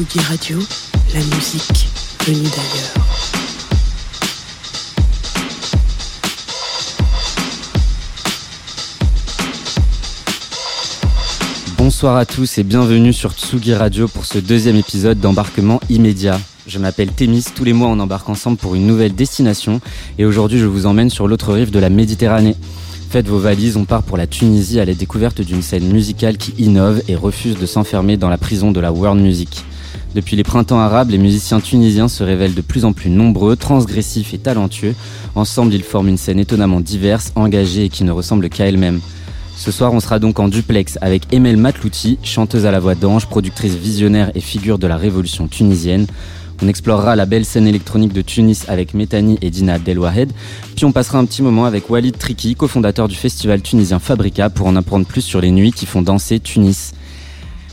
Tsugi Radio, la musique venue d'ailleurs. Bonsoir à tous et bienvenue sur Tsugi Radio pour ce deuxième épisode d'embarquement immédiat. Je m'appelle Thémis, tous les mois on embarque ensemble pour une nouvelle destination et aujourd'hui je vous emmène sur l'autre rive de la Méditerranée. Faites vos valises, on part pour la Tunisie à la découverte d'une scène musicale qui innove et refuse de s'enfermer dans la prison de la world music. Depuis les printemps arabes, les musiciens tunisiens se révèlent de plus en plus nombreux, transgressifs et talentueux. Ensemble, ils forment une scène étonnamment diverse, engagée et qui ne ressemble qu'à elle-même. Ce soir, on sera donc en duplex avec Emel Matlouti, chanteuse à la voix d'ange, productrice visionnaire et figure de la révolution tunisienne. On explorera la belle scène électronique de Tunis avec Métani et Dina Delwahed. Puis on passera un petit moment avec Walid Triki, cofondateur du festival tunisien Fabrica, pour en apprendre plus sur les nuits qui font danser Tunis.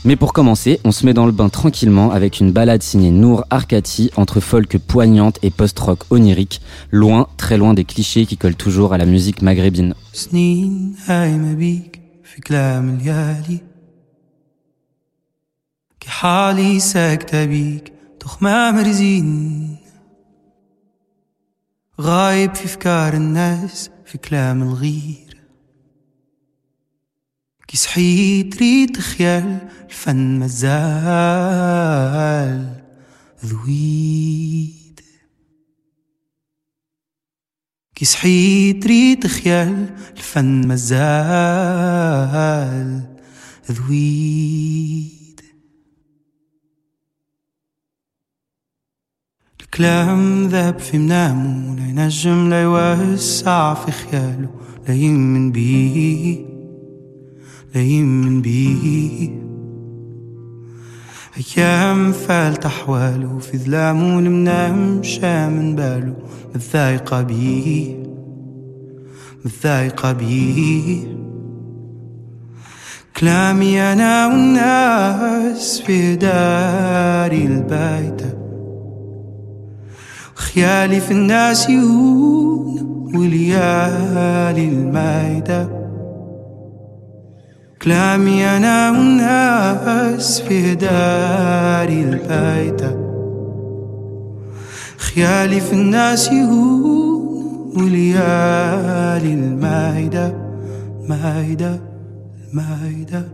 Mais pour commencer, on se met dans le bain tranquillement avec une balade signée Nour Arkati entre folk poignante et post-rock onirique, loin, très loin des clichés qui collent toujours à la musique maghrébine. تخمام رزين غايب في فكار الناس في كلام الغير كي صحيت ريت خيال الفن مازال ذويد. كي صحيت ريت خيال الفن مازال ذويد. كلام ذاب في منامه لا ينجم لا يوسع في خياله لا يمن بيه لا يمن بيه. أيام فالت أحواله في ظلامه المنام من باله. متضايقة بيه. متضايقة بيه. كلامي أنا والناس في داري البايته خيالي في الناس يهون وليالي المايدة كلامي أنا والناس في داري البايدة خيالي في الناس يهون وليالي المايدة مايدة المايدة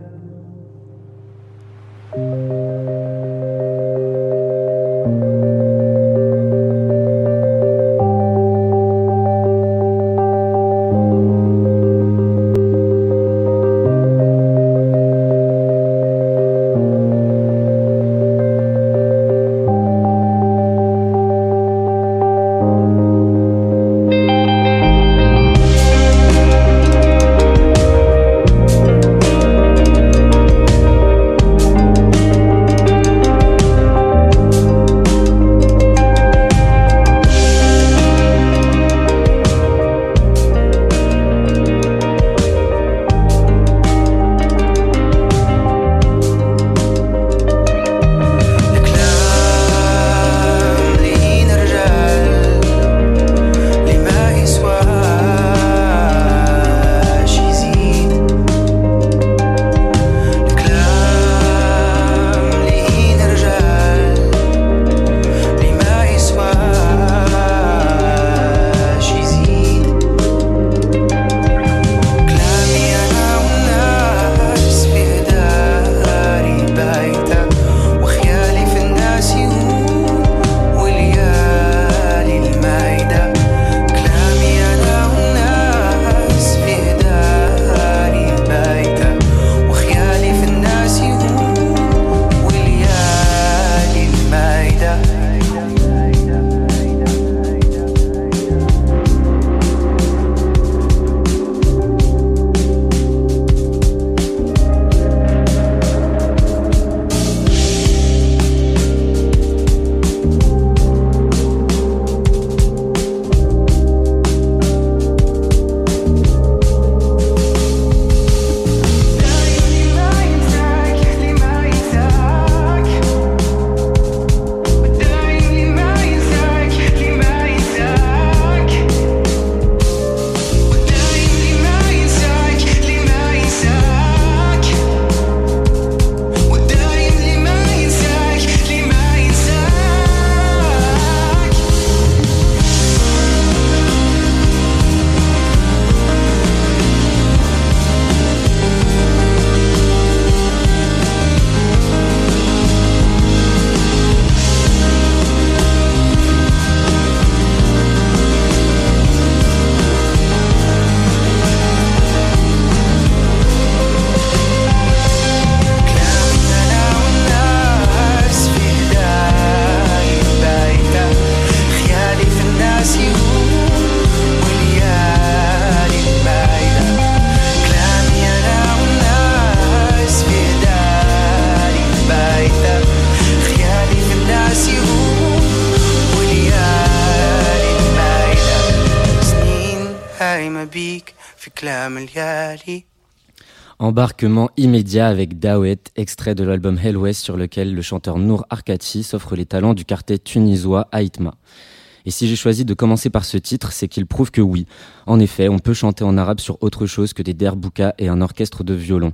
Embarquement immédiat avec Dawet, extrait de l'album Hell West sur lequel le chanteur Nour Arkachi s'offre les talents du quartet tunisois Aïtma. Et si j'ai choisi de commencer par ce titre, c'est qu'il prouve que oui, en effet, on peut chanter en arabe sur autre chose que des derboukas et un orchestre de violon.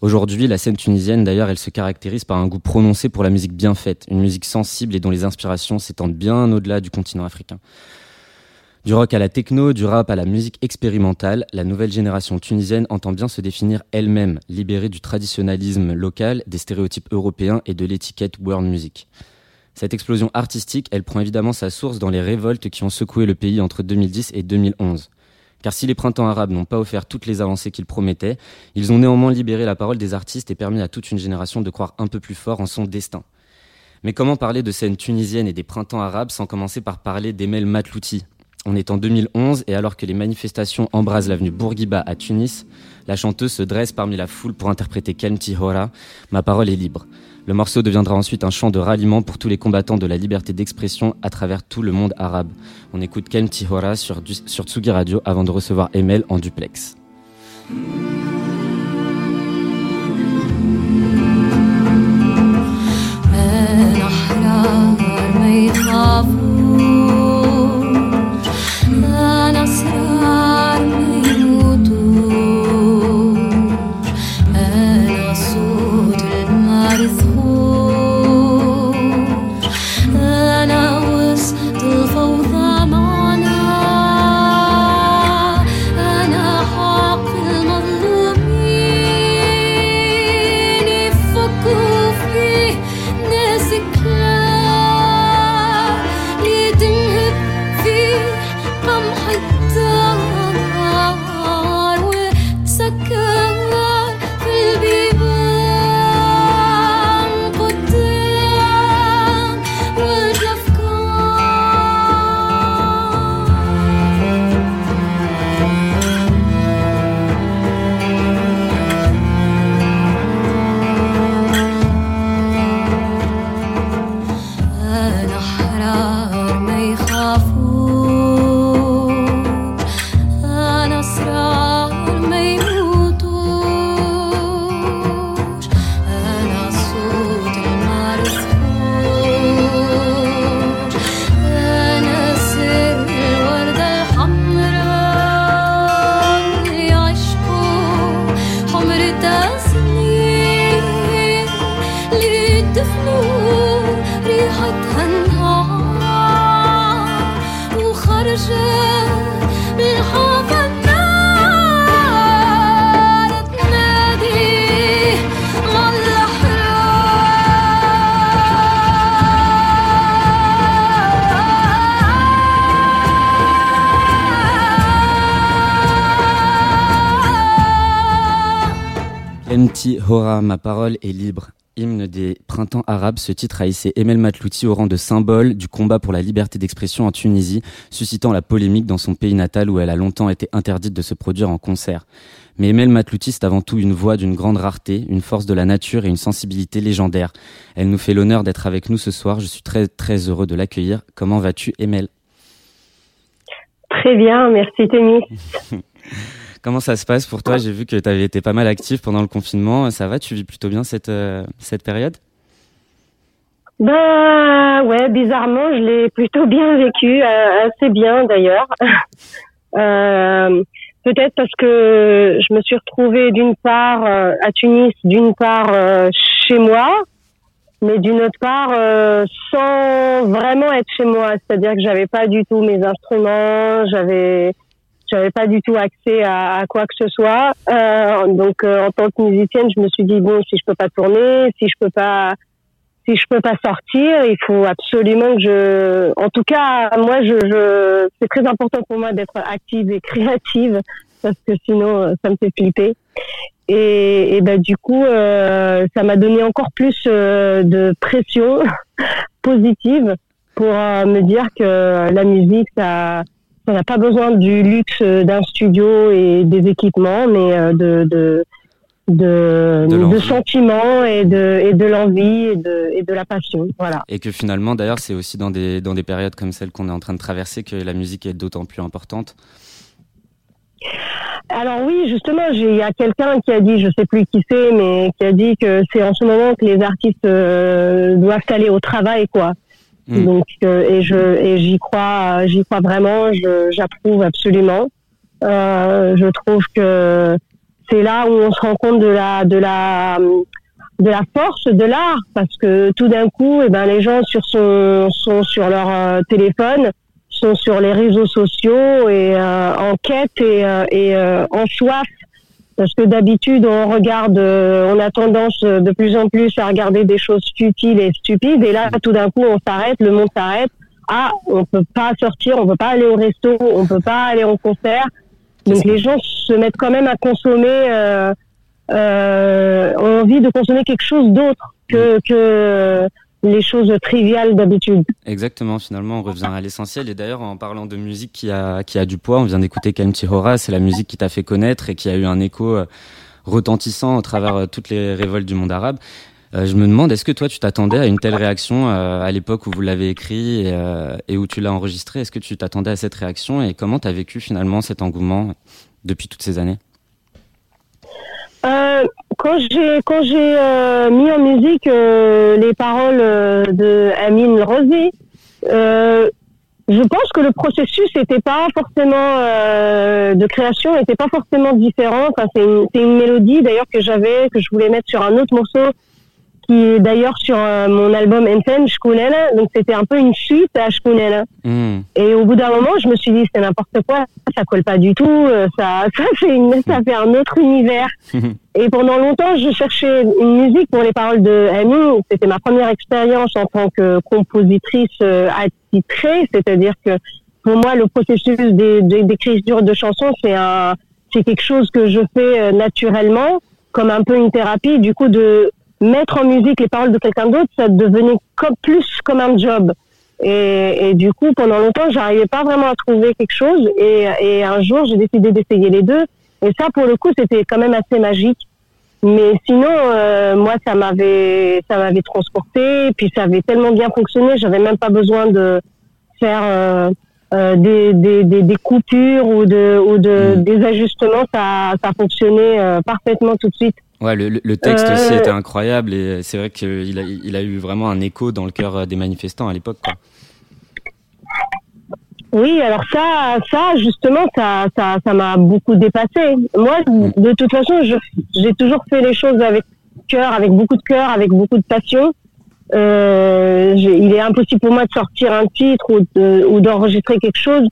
Aujourd'hui, la scène tunisienne, d'ailleurs, elle se caractérise par un goût prononcé pour la musique bien faite, une musique sensible et dont les inspirations s'étendent bien au-delà du continent africain. Du rock à la techno, du rap à la musique expérimentale, la nouvelle génération tunisienne entend bien se définir elle-même, libérée du traditionnalisme local, des stéréotypes européens et de l'étiquette world music. Cette explosion artistique, elle prend évidemment sa source dans les révoltes qui ont secoué le pays entre 2010 et 2011. Car si les printemps arabes n'ont pas offert toutes les avancées qu'ils promettaient, ils ont néanmoins libéré la parole des artistes et permis à toute une génération de croire un peu plus fort en son destin. Mais comment parler de scène tunisienne et des printemps arabes sans commencer par parler d'Emel Matlouti, on est en 2011 et alors que les manifestations embrasent l'avenue Bourguiba à Tunis, la chanteuse se dresse parmi la foule pour interpréter Kelmti Hora, Ma parole est libre. Le morceau deviendra ensuite un chant de ralliement pour tous les combattants de la liberté d'expression à travers tout le monde arabe. On écoute Kelmti Hora sur, sur Tsugi Radio avant de recevoir Emel en duplex. Parole est libre. Hymne des printemps arabes, ce titre a hissé Emel Matlouti au rang de symbole du combat pour la liberté d'expression en Tunisie, suscitant la polémique dans son pays natal où elle a longtemps été interdite de se produire en concert. Mais Emel Matlouti, c'est avant tout une voix d'une grande rareté, une force de la nature et une sensibilité légendaire. Elle nous fait l'honneur d'être avec nous ce soir. Je suis très très heureux de l'accueillir. Comment vas-tu, Emel? Très bien, merci Témis. Comment ça se passe pour toi J'ai vu que tu avais été pas mal actif pendant le confinement. Ça va Tu vis plutôt bien cette, euh, cette période? Ben ouais, bizarrement, je l'ai plutôt bien vécu, euh, assez bien d'ailleurs. euh, Peut-être parce que je me suis retrouvée d'une part à Tunis, d'une part chez moi, mais d'une autre part sans vraiment être chez moi. C'est-à-dire que j'avais pas du tout mes instruments, j'avais j'avais pas du tout accès à, à, quoi que ce soit. Euh, donc, euh, en tant que musicienne, je me suis dit bon, si je peux pas tourner, si je peux pas, si je peux pas sortir, il faut absolument que je. En tout cas, moi, je, je... c'est très important pour moi d'être active et créative parce que sinon, euh, ça me fait flipper. Et, et ben du coup, euh, ça m'a donné encore plus euh, de pression positive pour me dire que la musique, ça on n'a pas besoin du luxe d'un studio et des équipements, mais euh, de, de, de, de, sentiments et de, et de l'envie et de, et de la passion. Voilà. Et que finalement, d'ailleurs, c'est aussi dans des, dans des périodes comme celle qu'on est en train de traverser que la musique est d'autant plus importante. alors oui, justement, il y a quelqu'un qui a dit, je sais plus qui c'est, mais qui a dit que c'est en ce moment que les artistes euh, doivent aller au travail, quoi. Mm. Donc euh, et je et j'y crois, j'y crois vraiment, j'approuve absolument. Euh, je trouve que c'est là où on se rend compte de la de la de la force de l'art parce que tout d'un coup, eh ben les gens sur son, sont sur leur téléphone sont sur les réseaux sociaux et euh, en quête et, euh, et euh, en soif parce que d'habitude on regarde, on a tendance de plus en plus à regarder des choses futiles et stupides, et là tout d'un coup on s'arrête, le monde s'arrête. Ah, on peut pas sortir, on peut pas aller au resto, on peut pas aller en concert. Donc les gens se mettent quand même à consommer, euh, euh, ont envie de consommer quelque chose d'autre que que les choses triviales d'habitude. Exactement, finalement, on revient à l'essentiel. Et d'ailleurs, en parlant de musique qui a, qui a du poids, on vient d'écouter Kalmti Hora, c'est la musique qui t'a fait connaître et qui a eu un écho euh, retentissant au travers euh, toutes les révoltes du monde arabe. Euh, je me demande, est-ce que toi, tu t'attendais à une telle réaction à l'époque où vous l'avez écrit et, où tu l'as enregistré? Est-ce que tu t'attendais à cette réaction? Et comment tu as vécu finalement cet engouement depuis toutes ces années? Euh, quand j'ai quand j'ai euh, mis en musique euh, les paroles de Amine Rosé, je pense que le processus n'était pas forcément de création n'était pas forcément différent. Enfin, c'est une, une mélodie d'ailleurs que j'avais que je voulais mettre sur un autre morceau qui est d'ailleurs sur euh, mon album Enten, Shkunela. Donc c'était un peu une suite à Shkunela. Mm. Et au bout d'un moment, je me suis dit c'est n'importe quoi, ça colle pas du tout, euh, ça ça fait une, ça fait un autre univers. et pendant longtemps, je cherchais une musique pour les paroles de Amy. C'était ma première expérience en tant que compositrice euh, attitrée, c'est-à-dire que pour moi, le processus d'écriture de chansons, c'est un c'est quelque chose que je fais naturellement, comme un peu une thérapie. Du coup, de mettre en musique les paroles de quelqu'un d'autre, ça devenait comme, plus comme un job. Et, du coup, pendant longtemps, j'arrivais pas vraiment à trouver quelque chose. Et, et un jour, j'ai décidé d'essayer les deux. Et ça, pour le coup, c'était quand même assez magique. Mais sinon, euh, moi, ça m'avait, ça m'avait transporté. Puis ça avait tellement bien fonctionné, j'avais même pas besoin de faire euh, euh des, des, des, des, coupures ou de, ou de mmh. des ajustements. Ça, ça fonctionnait euh, parfaitement tout de suite. Ouais, le, le texte aussi euh, était incroyable et c'est vrai qu'il a, il a eu vraiment un écho dans le cœur des manifestants à l'époque. Oui, alors ça, ça justement, ça, ça, ça m'a beaucoup dépassé. Moi, mm. de toute façon, j'ai toujours fait les choses avec cœur, avec beaucoup de cœur, avec beaucoup de passion. Euh, il est impossible pour moi de sortir un titre ou d'enregistrer quelque chose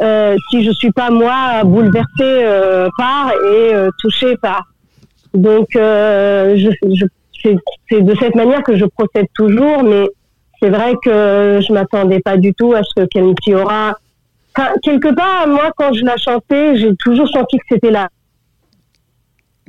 euh, si je suis pas moi bouleversée euh, par et touchée par. Donc, je, je, c'est de cette manière que je procède toujours, mais c'est vrai que je m'attendais pas du tout à ce que Kelly aura. Enfin, quelque part, moi, quand je la chantais, j'ai toujours senti que c'était là.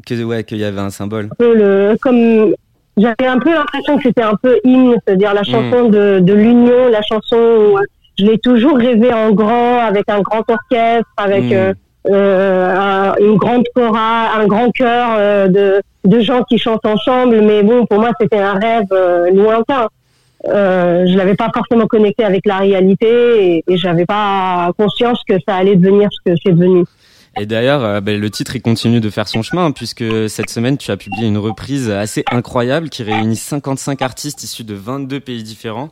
Que, ouais, qu'il y avait un symbole. Le, comme j'avais un peu l'impression que c'était un peu hymne, c'est-à-dire la chanson hmm. de, de l'union, la chanson. Où je l'ai toujours rêvé en grand, avec un grand orchestre, avec. Hmm. Euh, euh, une grande chorale, un grand chœur euh, de, de gens qui chantent ensemble. Mais bon, pour moi, c'était un rêve euh, lointain. Euh, je l'avais pas forcément connecté avec la réalité et, et j'avais pas conscience que ça allait devenir ce que c'est devenu. Et d'ailleurs, ben, le titre continue de faire son chemin puisque cette semaine tu as publié une reprise assez incroyable qui réunit 55 artistes issus de 22 pays différents.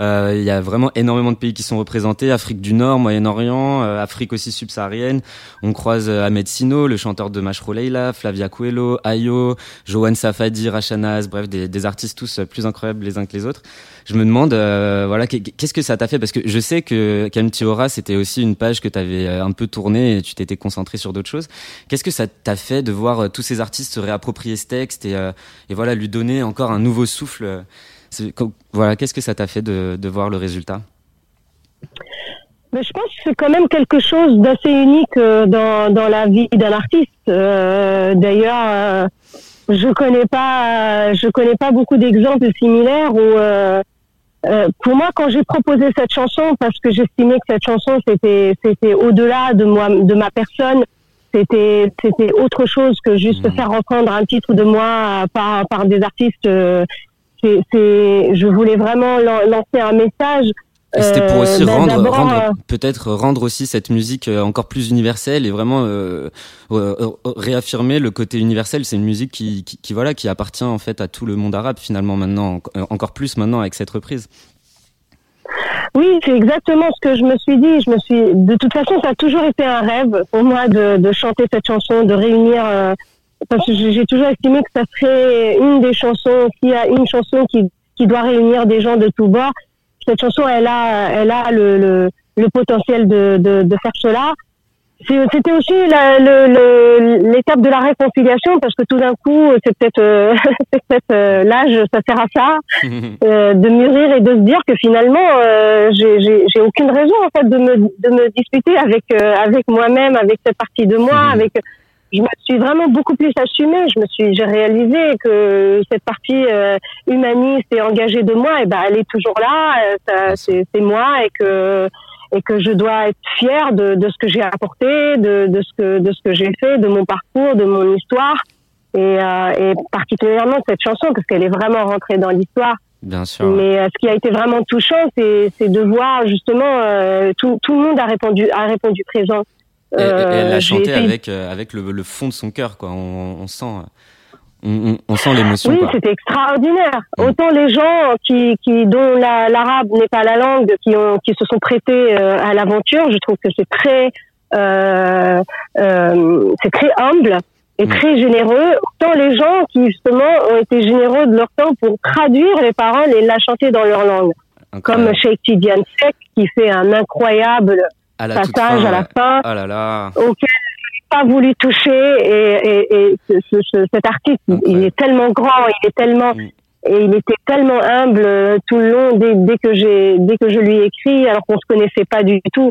Euh, il y a vraiment énormément de pays qui sont représentés Afrique du Nord, Moyen-Orient, euh, Afrique aussi subsaharienne. On croise euh, Ahmed Sino, le chanteur de Mashro Leila, Flavia Coelho, Ayo, Johan Safadi, Rachanas, bref, des, des, artistes tous plus incroyables les uns que les autres. Je me demande, voilà, qu'est-ce que ça t'a fait? Parce que je sais que Kamti Aura, c'était aussi une page que tu avais un peu tournée et tu t'étais concentré sur d'autres choses. Qu'est-ce que ça t'a fait de voir tous ces artistes se réapproprier ce texte et, et voilà, lui donner encore un nouveau souffle voilà, qu'est-ce que ça t'a fait de, de, voir le résultat? Mais je pense que c'est quand même quelque chose d'assez unique euh, dans, dans la vie d'un artiste. Euh, D'ailleurs, euh, je connais pas, je connais pas beaucoup d'exemples similaires où, euh, pour moi, quand j'ai proposé cette chanson, parce que j'estimais que cette chanson c'était, c'était au-delà de moi, de ma personne, c'était, c'était autre chose que juste mmh. faire entendre un titre de moi par, par des artistes c'est, je voulais vraiment lancer un message Et c'était pour aussi ben, rendre, rendre peut-être rendre aussi cette musique encore plus universelle et vraiment réaffirmer le côté universel. C'est une musique qui, qui, qui, voilà qui appartient en fait à tout le monde arabe finalement maintenant, encore plus maintenant avec cette reprise. Oui, c'est exactement ce que je me suis dit. Je me suis, de toute façon, ça a toujours été un rêve pour moi de, de chanter cette chanson, de réunir. Parce que j'ai toujours estimé que ça serait une des chansons. S'il y a une chanson qui, qui doit réunir des gens de tous bords, cette chanson, elle a, elle a le, le, le potentiel de, de, de faire cela. C'était aussi l'étape de la réconciliation parce que tout d'un coup, c'est peut-être euh, peut euh, l'âge, ça sert à ça, euh, de mûrir et de se dire que finalement, euh, j'ai aucune raison en fait de me de me disputer avec euh, avec moi-même, avec cette partie de moi, avec je me suis vraiment beaucoup plus assumée. Je me suis, j'ai réalisé que cette partie humaniste et engagée de moi, et eh ben, elle est toujours là. c'est moi et que et que je dois être fière de, de ce que j'ai apporté, de, de, ce que de ce que j'ai fait, de mon parcours, de mon histoire, et, euh, et particulièrement cette chanson parce qu'elle est vraiment rentrée dans l'histoire. Bien sûr. Mais euh, ce qui a été vraiment touchant, c'est, c'est de voir justement euh, tout, tout le monde a répondu a répondu présent. Et, elle a chanté avec avec le, le, fond de son cœur, quoi. On, on sent on, sent l'émotion. Oui, c'était extraordinaire. Mm. Autant les gens qui, qui dont l'arabe n'est pas la langue, qui ont, qui se sont prêtés euh, à l'aventure, je trouve que c'est très, euh, euh, c'est très humble et mm. très généreux. Autant les gens qui justement ont été généreux de leur temps pour traduire les paroles et la chanter dans leur langue, comme Sheikh Tidiane Sek qui fait un incroyable passage à la fin, oh là là pas voulu toucher et, et, et ce, ce, cet artiste, il est tellement grand, il est tellement mm. et il était tellement humble euh, tout le long dès, dès que j'ai dès que je lui ai écrit alors qu'on se connaissait pas du tout.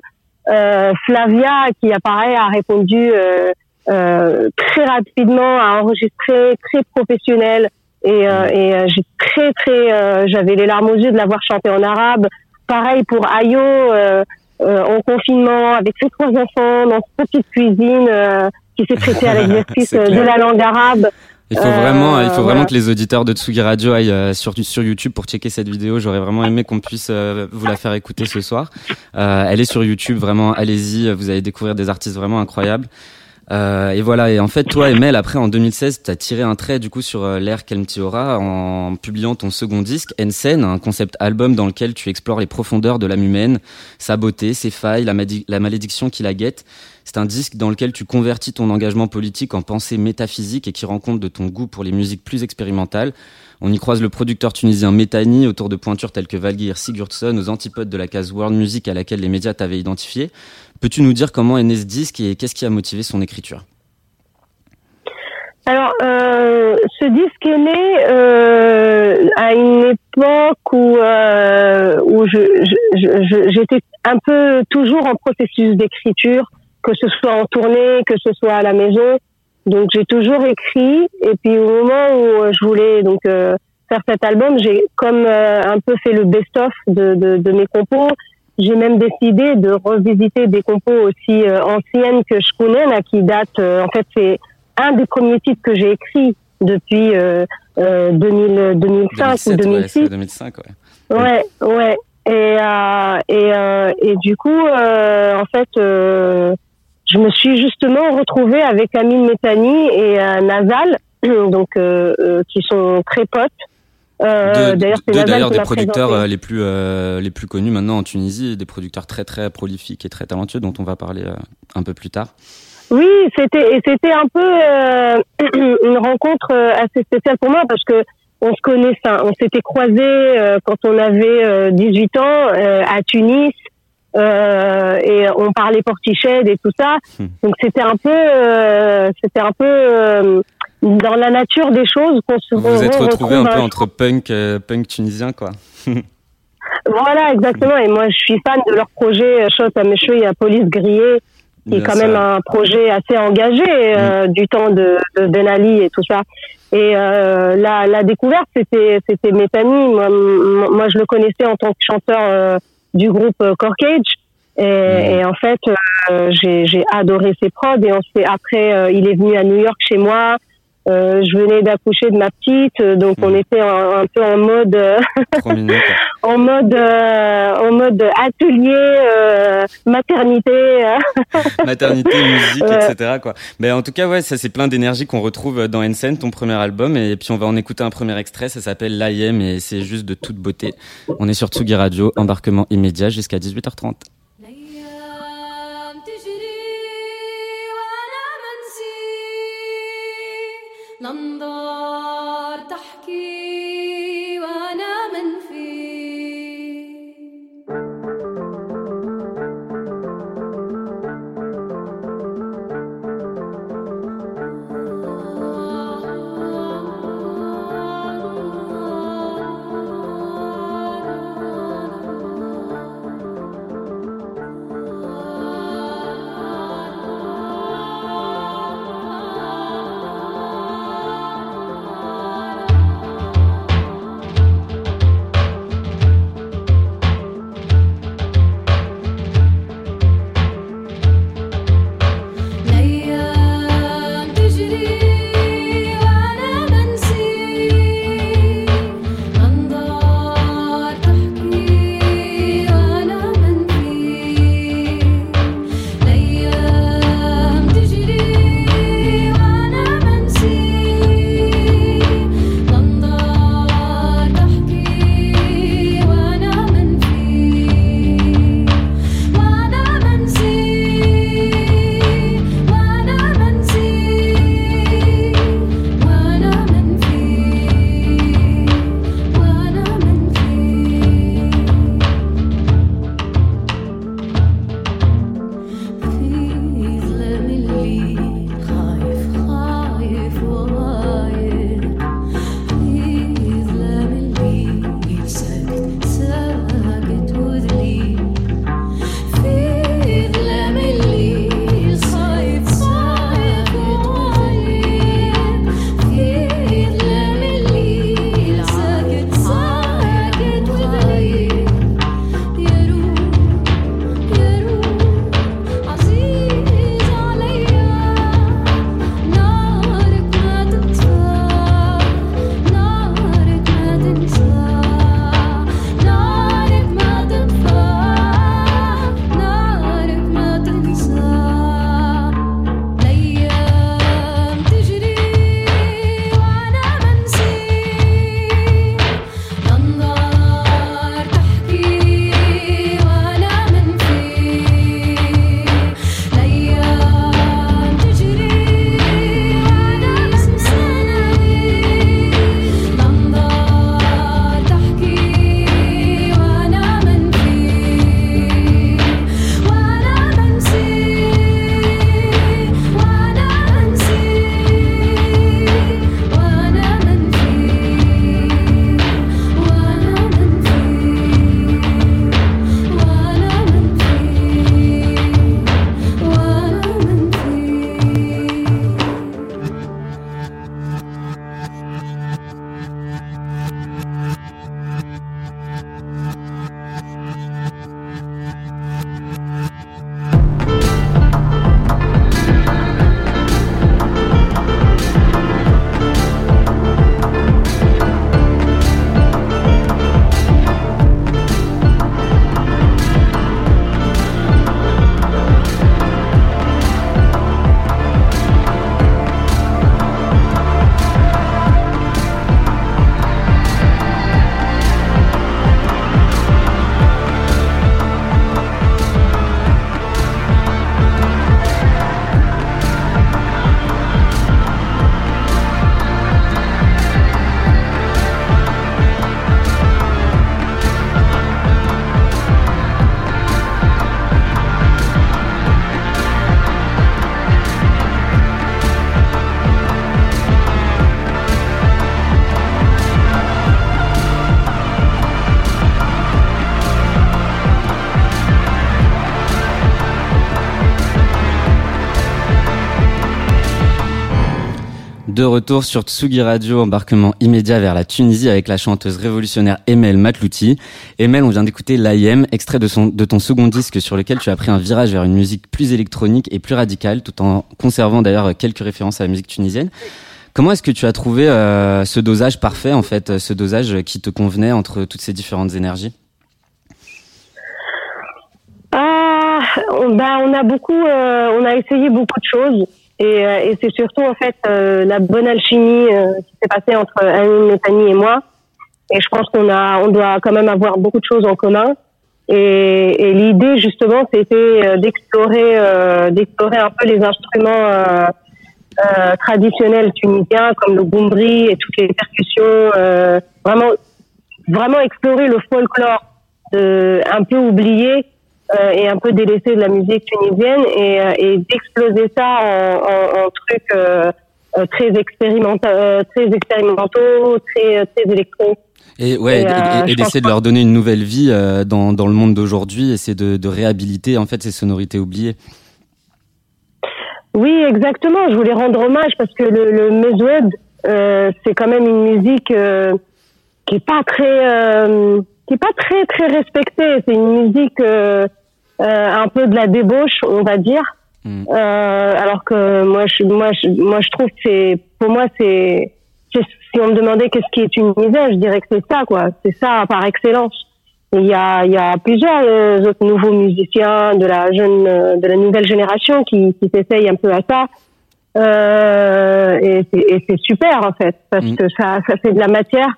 Euh, Flavia qui apparaît a répondu euh, euh, très rapidement, a enregistré très professionnel et, euh, mm. et euh, j'ai très très j'avais les larmes aux yeux de l'avoir chanté en arabe. Pareil pour Ayo. Euh, en confinement avec ses trois enfants dans sa petite cuisine euh, qui s'est prêtée à l'exercice euh, de la langue arabe. Il faut vraiment, il faut vraiment que les auditeurs de Tsugi Radio aillent sur, sur YouTube pour checker cette vidéo. J'aurais vraiment aimé qu'on puisse vous la faire écouter ce soir. elle est sur YouTube, vraiment, allez-y. Vous allez découvrir des artistes vraiment incroyables. Euh, et voilà, et en fait, toi, Emel, après, en 2016, tu as tiré un trait du coup sur euh, l'ère Kelmtiora en publiant ton second disque, Ensen, un concept album dans lequel tu explores les profondeurs de l'âme humaine, sa beauté, ses failles, la, malédiction qui la guette. C'est un disque dans lequel tu convertis ton engagement politique en pensée métaphysique et qui rend compte de ton goût pour les musiques plus expérimentales. On y croise le producteur tunisien Métani autour de pointures telles que Valgir Sigurdsson aux antipodes de la case World Music à laquelle les médias t'avaient identifié. Peux-tu nous dire comment est né ce disque et qu'est-ce qui a motivé son écriture? Alors, euh, ce disque est né euh, à une époque où, euh, où j'étais un peu toujours en processus d'écriture, que ce soit en tournée, que ce soit à la maison. Donc j'ai toujours écrit et puis au moment où je voulais donc faire cet album, j'ai comme un peu fait le best-of de, de, de, mes compos. J'ai même décidé de revisiter des compos aussi anciennes que je connais, là, qui datent. en fait, c'est un des premiers titres que j'ai écrit depuis 2000, 2005 ou 2006. Ouais, 2005, ouais. Ouais, ouais. Et et et du coup, en fait je me suis justement retrouvée avec Amine Métani et euh, Nazal, donc euh, euh, qui sont très potes. Euh, d'ailleurs, des producteurs les plus les plus connus maintenant en Tunisie, des producteurs très très prolifiques et très talentueux dont on va parler un peu plus tard. Oui, c'était et c'était un peu une rencontre assez spéciale pour moi parce que on se connaît, on s'était croisés quand on avait 18 ans à Tunis euh, et on parlait portiched et tout ça. Hmm. Donc c'était un peu, euh, c'était un peu euh, dans la nature des choses qu'on se. Vous vous êtes retrouvé un peu entre punk, punk tunisien, quoi. voilà, exactement. Et moi, je suis fan de leur projet Shot à Meshwe et à Police Grillée, qui est quand même un projet assez engagé hmm. du temps de, de, Ben Ali et tout ça. Et la, la découverte, c'était c'était Métani. Moi, moi, je le connaissais en tant que chanteur du groupe euh, Corkage. Et, et, en fait, euh, j'ai adoré ses prods. Et on après, euh, il est venu à New York chez moi. Euh, je venais d'accoucher de ma petite, donc on Mhm. était un, un peu en mode, euh, en mode, euh, en mode atelier, euh, maternité. euh. Maternité, musique, etc. Quoi. Mais en tout cas, ouais, ça c'est plein d'énergie qu'on retrouve dans Ensign, ton premier album. Et puis on va en écouter un premier extrait. Ça s'appelle L'IM et c'est juste de toute beauté. On est sur Tsugi Radio, embarquement immédiat jusqu'à 18h30. Lan De retour sur Tsugi Radio, embarquement immédiat vers la Tunisie avec la chanteuse révolutionnaire Emel Matlouti. Emel, on vient d'écouter l'IM, extrait de, son, de ton second disque sur lequel tu as pris un virage vers une musique plus électronique et plus radicale, tout en conservant d'ailleurs quelques références à la musique tunisienne. Comment est-ce que tu as trouvé euh, ce dosage parfait, en fait, ce dosage qui te convenait entre toutes ces différentes énergies? Ah, bah, on a beaucoup, euh, on a essayé beaucoup de choses et, euh, et c'est surtout en fait euh, la bonne alchimie euh, qui s'est passée entre Annie Methani et moi. Et je pense qu'on a, on doit quand même avoir beaucoup de choses en commun. Et, et l'idée justement, c'était d'explorer, euh, d'explorer un peu les instruments euh, euh, traditionnels tunisiens comme le goumbri et toutes les percussions. vraiment, vraiment explorer le folklore un peu oublié euh, et un peu délaissé de la musique tunisienne et, euh, et d'exploser ça en, en, en trucs euh, très expérimentaux, très expérimentaux, très très électro. Et ouais, Et, euh, d'essayer de leur donner une nouvelle vie dans, dans le monde d'aujourd'hui, essayer de, de réhabiliter en fait ces sonorités oubliées. Oui, exactement. Je voulais rendre hommage parce que le, le mezoued, euh, c'est quand même une musique euh, qui est pas très, euh, qui est pas très très respectée. C'est une musique un peu de la débauche, on va dire. Mm. Euh, alors que moi, je, moi, je, moi, je trouve que c'est, pour moi, c'est, si on me demandait qu'est-ce qui est une misère, je dirais que c'est ça, quoi. C'est ça par excellence. Et Il y a, il y a plusieurs euh, autres nouveaux musiciens de la jeune, euh, de la nouvelle génération qui, qui s'essayent un peu à ça. Euh, et c'est et c'est super en fait parce Mm. que ça, ça fait de la matière.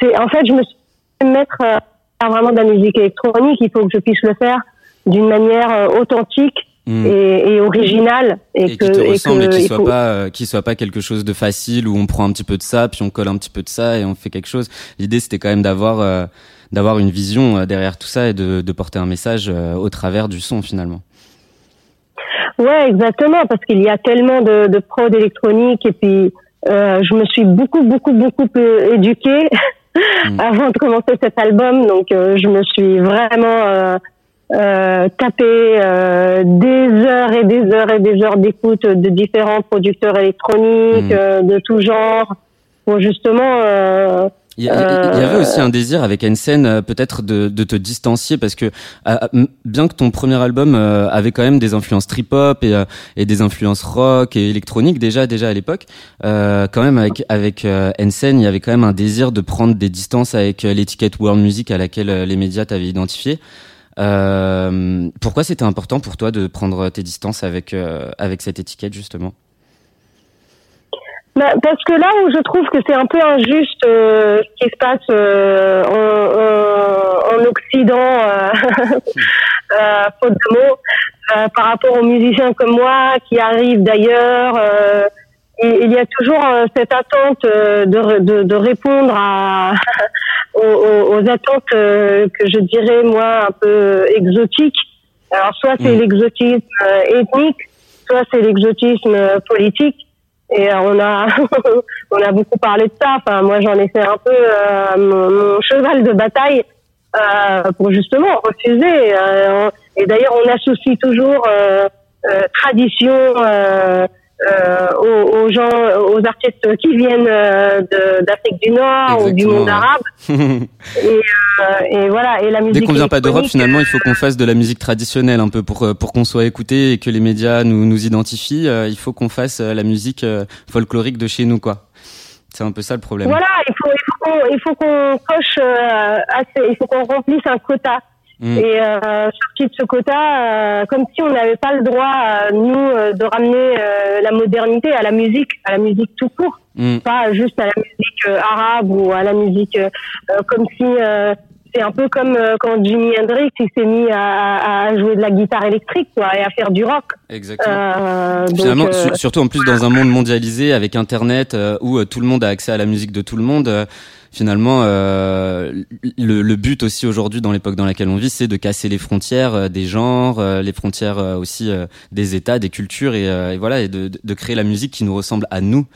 C'est en fait, je me suis fait mettre euh, à vraiment de la musique électronique. Il faut que je puisse le faire d'une manière euh, authentique Mm. et, et originale et, Et que qui te et ressemble et qui soit faut- pas euh, qui soit pas quelque chose de facile où on prend un petit peu de ça puis on colle un petit peu de ça et on fait quelque chose. L'idée c'était quand même d'avoir euh, d'avoir une vision derrière tout ça et de, de porter un message euh, au travers du son finalement. Ouais, exactement, parce qu'il y a tellement de, de prod électronique et puis euh, je me suis beaucoup, beaucoup, beaucoup éduquée Mm. avant de commencer cet album, donc euh, je me suis vraiment euh, tapé euh, des heures et des heures et des heures d'écoute de différents producteurs électroniques Mm. euh, de tout genre pour justement euh, Il y, avait Euh, aussi un désir avec Ensen euh, peut-être de, de te distancier parce que euh, bien que ton premier album euh, avait quand même des influences trip-hop et, et des influences rock et électronique déjà déjà à l'époque, euh, quand même avec avec Ensen il y avait quand même un désir de prendre des distances avec l'étiquette World Music à laquelle les médias t'avaient identifié. Euh, pourquoi c'était important pour toi de prendre tes distances avec euh, avec cette étiquette justement? Bah, parce que là où je trouve que c'est un peu injuste euh, ce qui se passe euh, en, en, en Occident, euh, faute de mots, par rapport aux musiciens comme moi qui arrivent d'ailleurs, il y a toujours euh, cette attente euh, de, de, de répondre à, aux, aux- attentes euh, que je dirais moi un peu exotiques. Alors soit c'est Mm. l'exotisme euh, ethnique, soit c'est l'exotisme euh, politique. Et euh, on a on a beaucoup parlé de ça. Enfin, moi, j'en ai fait un peu euh, mon, mon cheval de bataille euh, pour justement refuser. euh, et d'ailleurs, on associe toujours euh, euh, tradition aux, aux gens, aux artistes qui viennent euh, d'Afrique du Nord ou du monde ouais. arabe. Euh, et voilà. Et la musique. Dès qu'on vient pas d'Europe, finalement, il faut qu'on fasse de la musique traditionnelle un peu pour euh, pour qu'on soit écouté et que les médias nous nous identifient. euh, il faut qu'on fasse euh, la musique euh, folklorique de chez nous, quoi. C'est un peu ça le problème. Voilà, il faut, il faut qu'on, il faut qu'on coche euh, assez, il faut qu'on remplisse un quota. Mm. Et euh, sorti de ce quota, euh, comme si on n'avait pas le droit, euh, nous, euh, de ramener euh, la modernité à la musique, à la musique tout court, Mm. pas juste à la musique arabe ou à la musique comme si euh, c'est un peu comme euh, quand Jimi Hendrix il s'est mis à, à- jouer de la guitare électrique quoi et à faire du rock. Exactement. Euh, donc, Finalement, euh, su- surtout en plus dans un monde mondialisé avec Internet euh, où tout le monde a accès à la musique de tout le monde. Finalement, euh, le, le but aussi aujourd'hui dans l'époque dans laquelle on vit, c'est de casser les frontières euh, des genres, euh, les frontières euh, aussi des États, des cultures et, et voilà, et de, de- créer la musique qui nous ressemble à nous.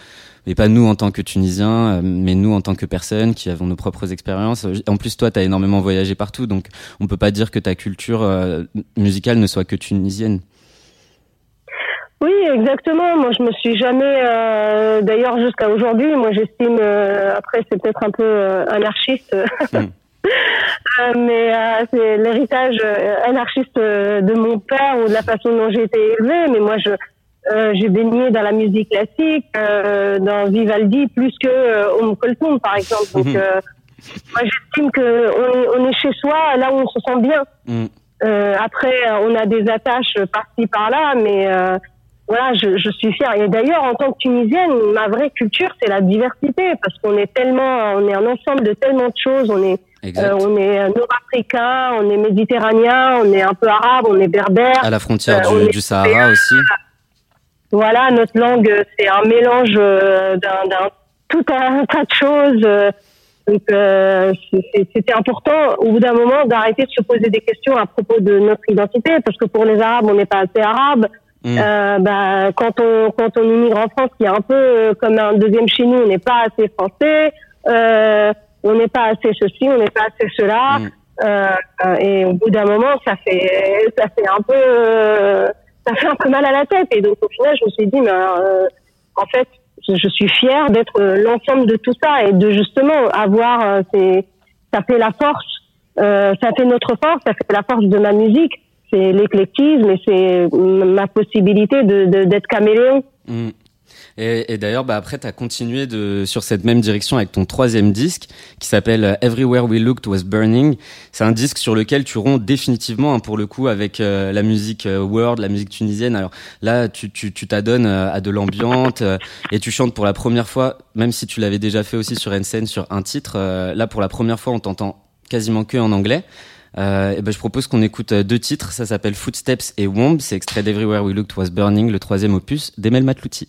Et pas nous en tant que Tunisiens, mais nous en tant que personnes qui avons nos propres expériences. En plus, toi, tu as énormément voyagé partout, donc on peut pas dire que ta culture musicale ne soit que tunisienne. Oui, exactement. Moi, je me suis jamais, euh, d'ailleurs, jusqu'à aujourd'hui, moi, j'estime, euh, après, c'est peut-être un peu euh, anarchiste, Mm. Euh, mais euh, c'est l'héritage euh, anarchiste de mon père ou de la façon dont j'ai été élevée. Mais moi, je, euh, j'ai baigné dans la musique classique, euh, dans Vivaldi, plus que euh, Om Kulthum, par exemple. Donc, euh, moi, j'estime que on est, on est chez soi, là où on se sent bien. Mm. Euh, après, on a des attaches par-ci par-là, mais euh, voilà, je, je suis fière. Et d'ailleurs, en tant que Tunisienne, ma vraie culture, c'est la diversité, parce qu'on est tellement, on est un ensemble de tellement de choses. On est, euh, on est nord-africain, on est méditerranéen, on est un peu arabe, on est berbère. À la frontière euh, du, Sahara aussi. Voilà, notre langue, euh, c'est un mélange euh, d'un, d'un tout un tas de choses. Donc, euh, c'était important, au bout d'un moment, d'arrêter de se poser des questions à propos de notre identité, parce que pour les Arabes, on n'est pas assez arabe. Mm. Euh, bah, quand on quand on immigre en France, il y a un peu euh, comme un deuxième chez nous, on n'est pas assez français, euh, on n'est pas assez ceci, on n'est pas assez cela. Mm. Euh, euh, et au bout d'un moment, ça fait ça fait un peu euh, ça fait un peu mal à la tête. Et donc au final, je me suis dit, mais euh, en fait, je, suis fière d'être l'ensemble de tout ça et de justement avoir ces, ça fait la force, euh, ça fait notre force, ça fait la force de ma musique. C'est l'éclectisme et c'est m- ma possibilité de de- d'être caméléon. Mm. Et, et d'ailleurs, bah, après, tu as continué de, sur cette même direction avec ton troisième disque qui s'appelle euh, Everywhere We Looked Was Burning. C'est un disque sur lequel tu romps définitivement, hein, pour le coup, avec euh, la musique euh, world, la musique tunisienne. Alors là, tu tu tu t'adonnes euh, à de l'ambiante euh, et tu chantes pour la première fois, même si tu l'avais déjà fait aussi sur NCN sur un titre. euh, là, pour la première fois, on t'entend quasiment que en anglais. Euh, et ben, je propose qu'on écoute euh, deux titres. Ça s'appelle Footsteps et Womb. C'est extrait d'Everywhere We Looked Was Burning, le troisième opus d'Emel Matlouti.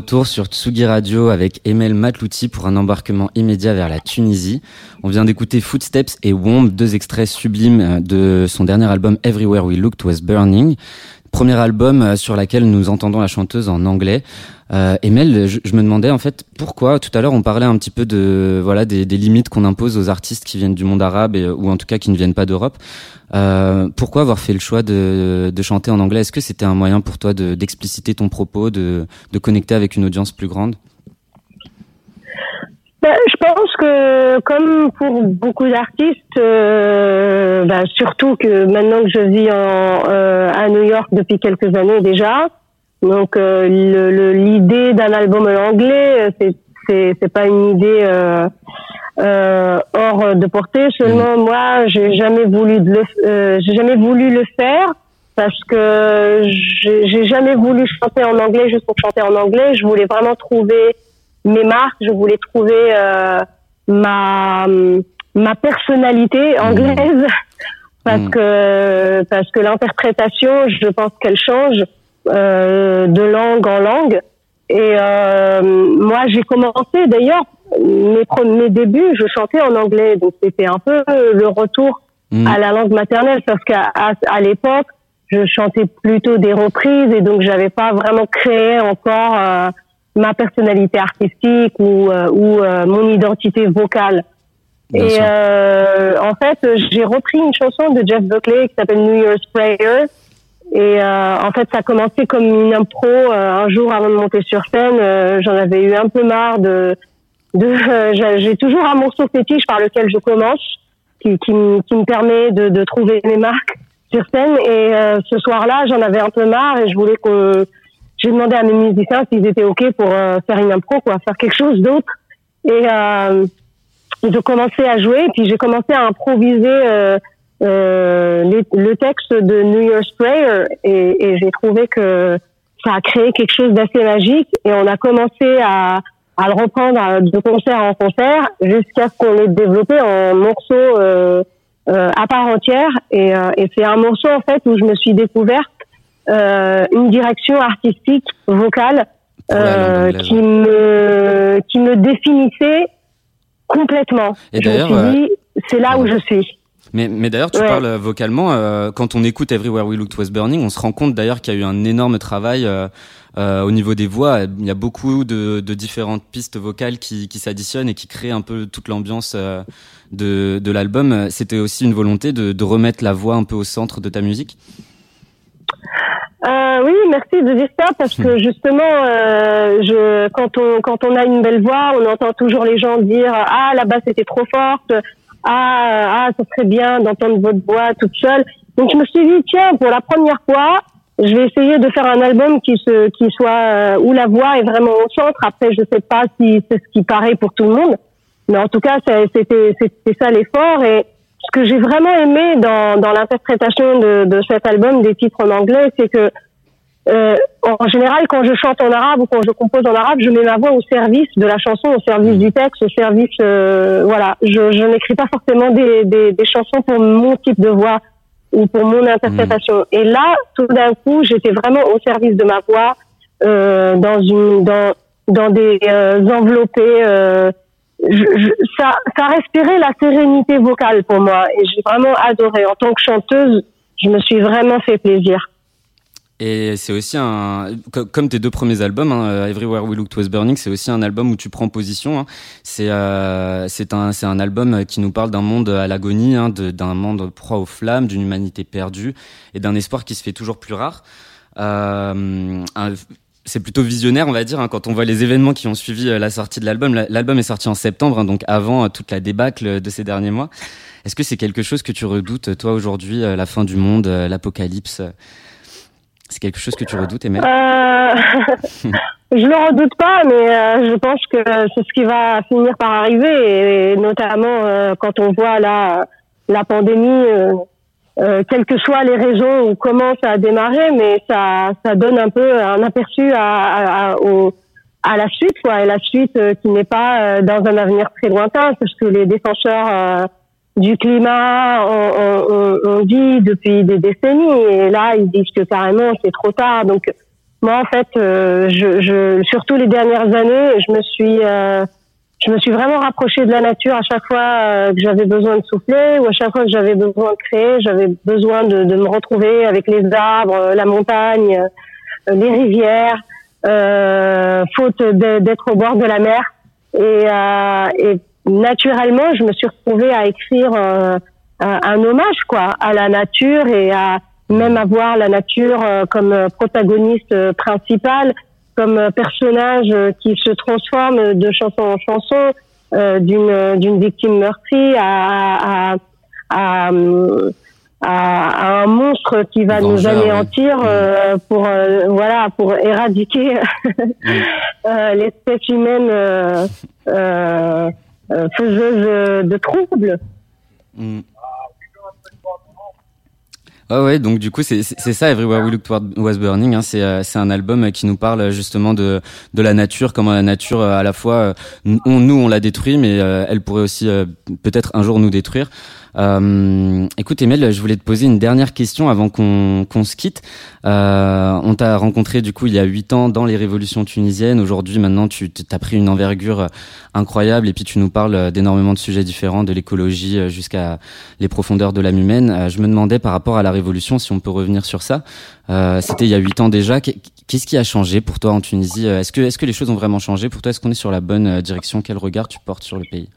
Retour sur Tsugi Radio avec Emel Matlouti pour un embarquement immédiat vers la Tunisie. On vient d'écouter Footsteps et Womb, deux extraits sublimes euh, de son dernier album Everywhere We Looked Was Burning. Premier album euh, sur laquelle nous entendons la chanteuse en anglais. Euh, Emel, je, me demandais en fait pourquoi. Tout à l'heure, on parlait un petit peu de voilà des, limites qu'on impose aux artistes qui viennent du monde arabe ou en tout cas qui ne viennent pas d'Europe. Euh, pourquoi avoir fait le choix de, de chanter en anglais? Est-ce que c'était un moyen pour toi de- d'expliciter ton propos, de, de connecter avec une audience plus grande? Je que comme pour beaucoup d'artistes, euh, ben, surtout que maintenant que je vis en, euh, à New York depuis quelques années déjà, donc euh, le- le- l'idée d'un album en anglais, euh, c'est c'est c'est pas une idée euh, euh, hors de portée. Seulement moi, j'ai jamais voulu de le, euh, j'ai jamais voulu le faire parce que j'ai j'ai jamais voulu chanter en anglais juste pour chanter en anglais. Je voulais vraiment trouver mes marques, je voulais trouver euh, ma ma personnalité anglaise parce Mhm. que parce que l'interprétation, je pense qu'elle change euh, de langue en langue. Et euh, moi, j'ai commencé d'ailleurs mes premiers débuts, je chantais en anglais, donc c'était un peu le retour Mm. à la langue maternelle, parce qu'à à, à l'époque, je chantais plutôt des reprises et donc j'avais pas vraiment créé encore euh, ma personnalité artistique ou, euh, ou euh, mon identité vocale. Bien et euh, en fait, j'ai repris une chanson de Jeff Buckley qui s'appelle New Year's Prayer. Et euh, en fait, ça a commencé comme une impro. euh, un jour avant de monter sur scène, euh, j'en avais eu un peu marre de. de euh, j'ai- toujours un morceau fétiche par lequel je commence, qui, qui, me- qui me permet de, de trouver mes marques sur scène. Et euh, ce soir-là, j'en avais un peu marre et je voulais que. J'ai demandé à mes musiciens s'ils étaient ok pour euh, faire une impro, quoi, faire quelque chose d'autre. Et euh, je commençais à jouer, puis j'ai commencé à improviser euh, euh, les- le texte de New Year's Prayer, et, et j'ai trouvé que ça a créé quelque chose d'assez magique, et on a commencé à, à le reprendre à- de concert en concert jusqu'à ce qu'on l'ait développé en morceaux euh, euh, à part entière, et, euh, et c'est un morceau en fait où je me suis découverte euh, une direction artistique vocale euh, qui me qui me définissait complètement. Et d'ailleurs, euh, c'est là où je suis. Mais, mais d'ailleurs, tu Ouais. parles euh, vocalement. euh, quand on écoute Everywhere We Looked Was Burning, on se rend compte d'ailleurs qu'il y a eu un énorme travail euh, euh, au niveau des voix. Il y a beaucoup de, de différentes pistes vocales qui, qui s'additionnent et qui créent un peu toute l'ambiance euh, de, de l'album. C'était aussi une volonté de, de remettre la voix un peu au centre de ta musique? Euh, oui, merci de dire ça parce que justement, euh, je, quand on quand on a une belle voix, on entend toujours les gens dire ah la basse était trop forte, ah ah ça serait bien d'entendre votre voix toute seule. Donc je me suis dit tiens pour la première fois, je vais essayer de faire un album qui se qui soit euh, où la voix est vraiment au centre. Après je sais pas si c'est ce qui paraît pour tout le monde, mais en tout cas c'était c'était ça l'effort et ce que j'ai vraiment aimé dans, dans l'interprétation de, de cet album des titres en anglais, c'est que euh, en général, quand je chante en arabe ou quand je compose en arabe, je mets ma voix au service de la chanson, au service du texte, au service, euh, voilà. Je, je n'écris pas forcément des, des, des chansons pour mon type de voix ou pour mon interprétation. Et là, tout d'un coup, j'étais vraiment au service de ma voix, euh, dans une, dans, dans des euh, enveloppés. Ça, ça respirait la sérénité vocale pour moi et j'ai vraiment adoré. En tant que chanteuse, je me suis vraiment fait plaisir. Et c'est aussi un, co- comme tes deux premiers albums, hein, euh, Everywhere We Looked Was Burning, c'est aussi un album où tu prends position. hein. C'est euh, c'est un c'est un album qui nous parle d'un monde à l'agonie, hein, d'un monde proie aux flammes, d'une humanité perdue et d'un espoir qui se fait toujours plus rare. Euh, c'est plutôt visionnaire, on va dire, hein, quand on voit les événements qui ont suivi euh, la sortie de l'album. La- L'album est sorti en septembre, hein, donc avant euh, toute la débâcle de ces derniers mois. Est-ce que c'est quelque chose que tu redoutes, toi, aujourd'hui, euh, la fin du monde, euh, l'apocalypse euh, C'est quelque chose que tu redoutes, Emel? Euh, je le redoute pas, mais euh, je pense que c'est ce qui va finir par arriver, et, notamment euh, quand on voit la la pandémie, euh, quelles que soient les raisons ou comment ça a démarré, mais ça ça donne un peu un aperçu à à, au- à la suite, quoi, et la suite euh, qui n'est pas euh, dans un avenir très lointain, parce que les défenseurs euh, du climat ont, ont- ont dit depuis des décennies, et là ils disent que carrément c'est trop tard. Donc moi en fait, je, je, surtout les dernières années, je me suis je me suis vraiment rapprochée de la nature à chaque fois euh, que j'avais besoin de souffler ou à chaque fois que j'avais besoin de créer, j'avais besoin de, de me retrouver avec les arbres, euh, la montagne, euh, les rivières, euh, faute d'être au bord de la mer. Et, euh, et naturellement, je me suis retrouvée à écrire un, hommage quoi à la nature et à même avoir la nature comme protagoniste principale, comme euh, personnage euh, qui se transforme de chanson en chanson, euh, d'une d'une victime meurtrie à à, à, à- à un monstre qui va nous anéantir oui. euh, pour euh, voilà pour éradiquer euh, l'espèce humaine faiseuses de troubles. Mm. Ouais, ouais, donc du coup, c'est ça, Everywhere We Looked Was Burning. Hein, c'est euh, c'est un album qui nous parle euh, justement de, de la nature, comment la nature, euh, à la fois, on, nous, on la détruit, mais elle pourrait aussi peut-être un jour nous détruire. Euh, écoute, Emel, je voulais te poser une dernière question avant qu'on qu'on se quitte. Euh, on t'a rencontré du coup il y a huit ans dans les révolutions tunisiennes. Aujourd'hui, maintenant, tu as pris une envergure euh, incroyable et puis tu nous parles euh, d'énormément de sujets différents, de l'écologie euh, jusqu'à les profondeurs de l'âme humaine. Je me demandais par rapport à la révolution, si on peut revenir sur ça. Euh, C'était il y a huit ans déjà. Qu'est- Qu'est-ce qui a changé pour toi en Tunisie? Est-ce que, est-ce que les choses ont vraiment changé? Pour toi Est-ce qu'on est sur la bonne direction? Quel regard tu portes sur le pays?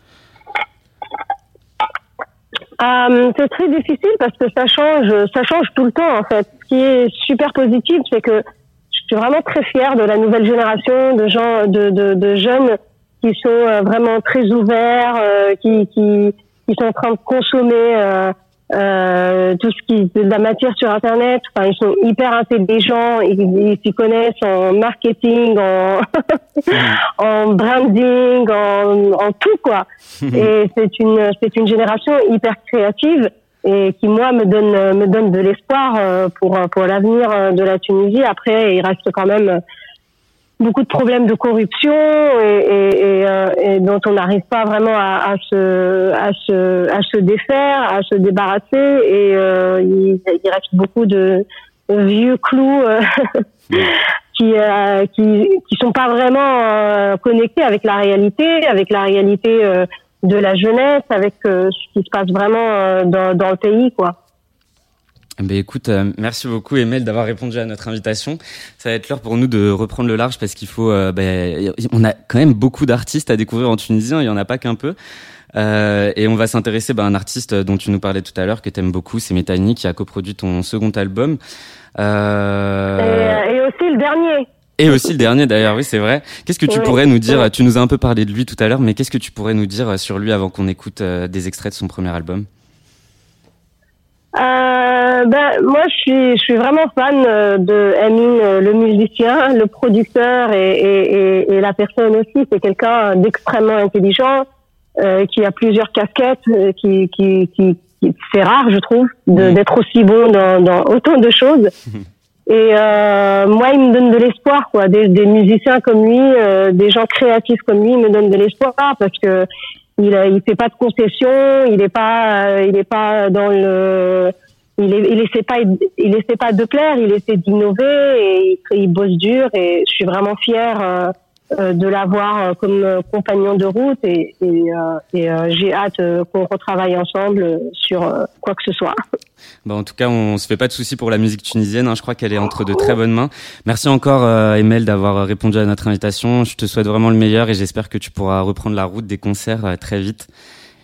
Euh, c'est très difficile parce que ça change, ça change tout le temps en fait. Ce qui est super positif, c'est que je suis vraiment très fière de la nouvelle génération de gens, de, de, de jeunes qui sont euh, vraiment très ouverts, euh, qui, qui, qui sont en train de consommer euh, tout ce qui de la matière sur Internet. Enfin, ils sont hyper intelligents, ils ils s'y connaissent en marketing, en, en branding, en, en tout quoi. Et c'est une c'est une génération hyper créative et qui moi me donne me donne de l'espoir euh, pour pour l'avenir euh, de la Tunisie. Après, il reste quand même beaucoup de problèmes de corruption et, et, et, euh, et dont on n'arrive pas vraiment à, à se à se à se défaire, à se débarrasser. Et euh, il, il reste beaucoup de, vieux clous. euh, qui euh, qui qui sont pas vraiment euh, connectés avec la réalité, avec la réalité euh, de la jeunesse, avec ce qui se passe vraiment dans dans le pays quoi. Ben écoute, euh, merci beaucoup Emel d'avoir répondu à notre invitation. Ça va être l'heure pour nous de reprendre le large parce qu'il faut, euh, ben, on a quand même beaucoup d'artistes à découvrir en Tunisie, hein, il y en a pas qu'un peu. Euh, et on va s'intéresser ben, à un artiste dont tu nous parlais tout à l'heure que t'aimes beaucoup, c'est Métani qui a coproduit ton second album. Euh... Et, et aussi le dernier. Et aussi le dernier d'ailleurs, oui c'est vrai. Qu'est-ce que tu Oui, pourrais nous dire. Tu nous as un peu parlé de lui tout à l'heure, mais qu'est-ce que tu pourrais nous dire sur lui avant qu'on écoute des extraits de son premier album? Euh, ben, moi, je suis, je suis vraiment fan euh, de Amin, euh, le musicien, le producteur et, et, et, et la personne aussi. C'est quelqu'un d'extrêmement intelligent, euh, qui a plusieurs casquettes, qui, qui, qui, qui- c'est rare, je trouve, d'être aussi bon dans, dans autant de choses. Et euh, moi, il me donne de l'espoir, quoi. Des, des musiciens comme lui, euh, des gens créatifs comme lui, me donnent de l'espoir parce que il, a- il fait pas de concessions, il est pas, euh, il est pas dans le, il, est, il essaie pas, il essaie pas de plaire, il essaie d'innover et il, il bosse dur et je suis vraiment fière euh, euh, de l'avoir euh, comme euh, compagnon de route et, et, euh, et, euh, j'ai hâte euh, qu'on retravaille ensemble euh, sur euh, quoi que ce soit. Bon, en tout cas, on se fait pas de soucis pour la musique tunisienne. hein. Je crois qu'elle est entre de très bonnes mains. Merci encore, euh, Emel, d'avoir répondu à notre invitation. Je te souhaite vraiment le meilleur et j'espère que tu pourras reprendre la route des concerts euh, très vite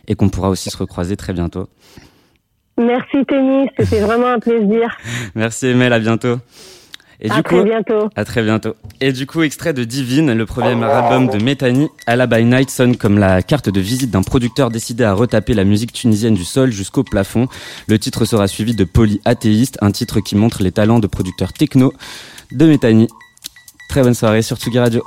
et qu'on pourra aussi se recroiser très bientôt. Merci Tennis, c'était vraiment un plaisir. Merci, Emel. À bientôt. Et à du très coup, bientôt. à très bientôt. Et du coup, extrait de Divine, le premier album de Methani, Allah by Night sonne comme la carte de visite d'un producteur décidé à retaper la musique tunisienne du sol jusqu'au plafond. Le titre sera suivi de Poly Athéiste, un titre qui montre les talents de producteurs techno de Methani. Très bonne soirée sur Tsugi Radio.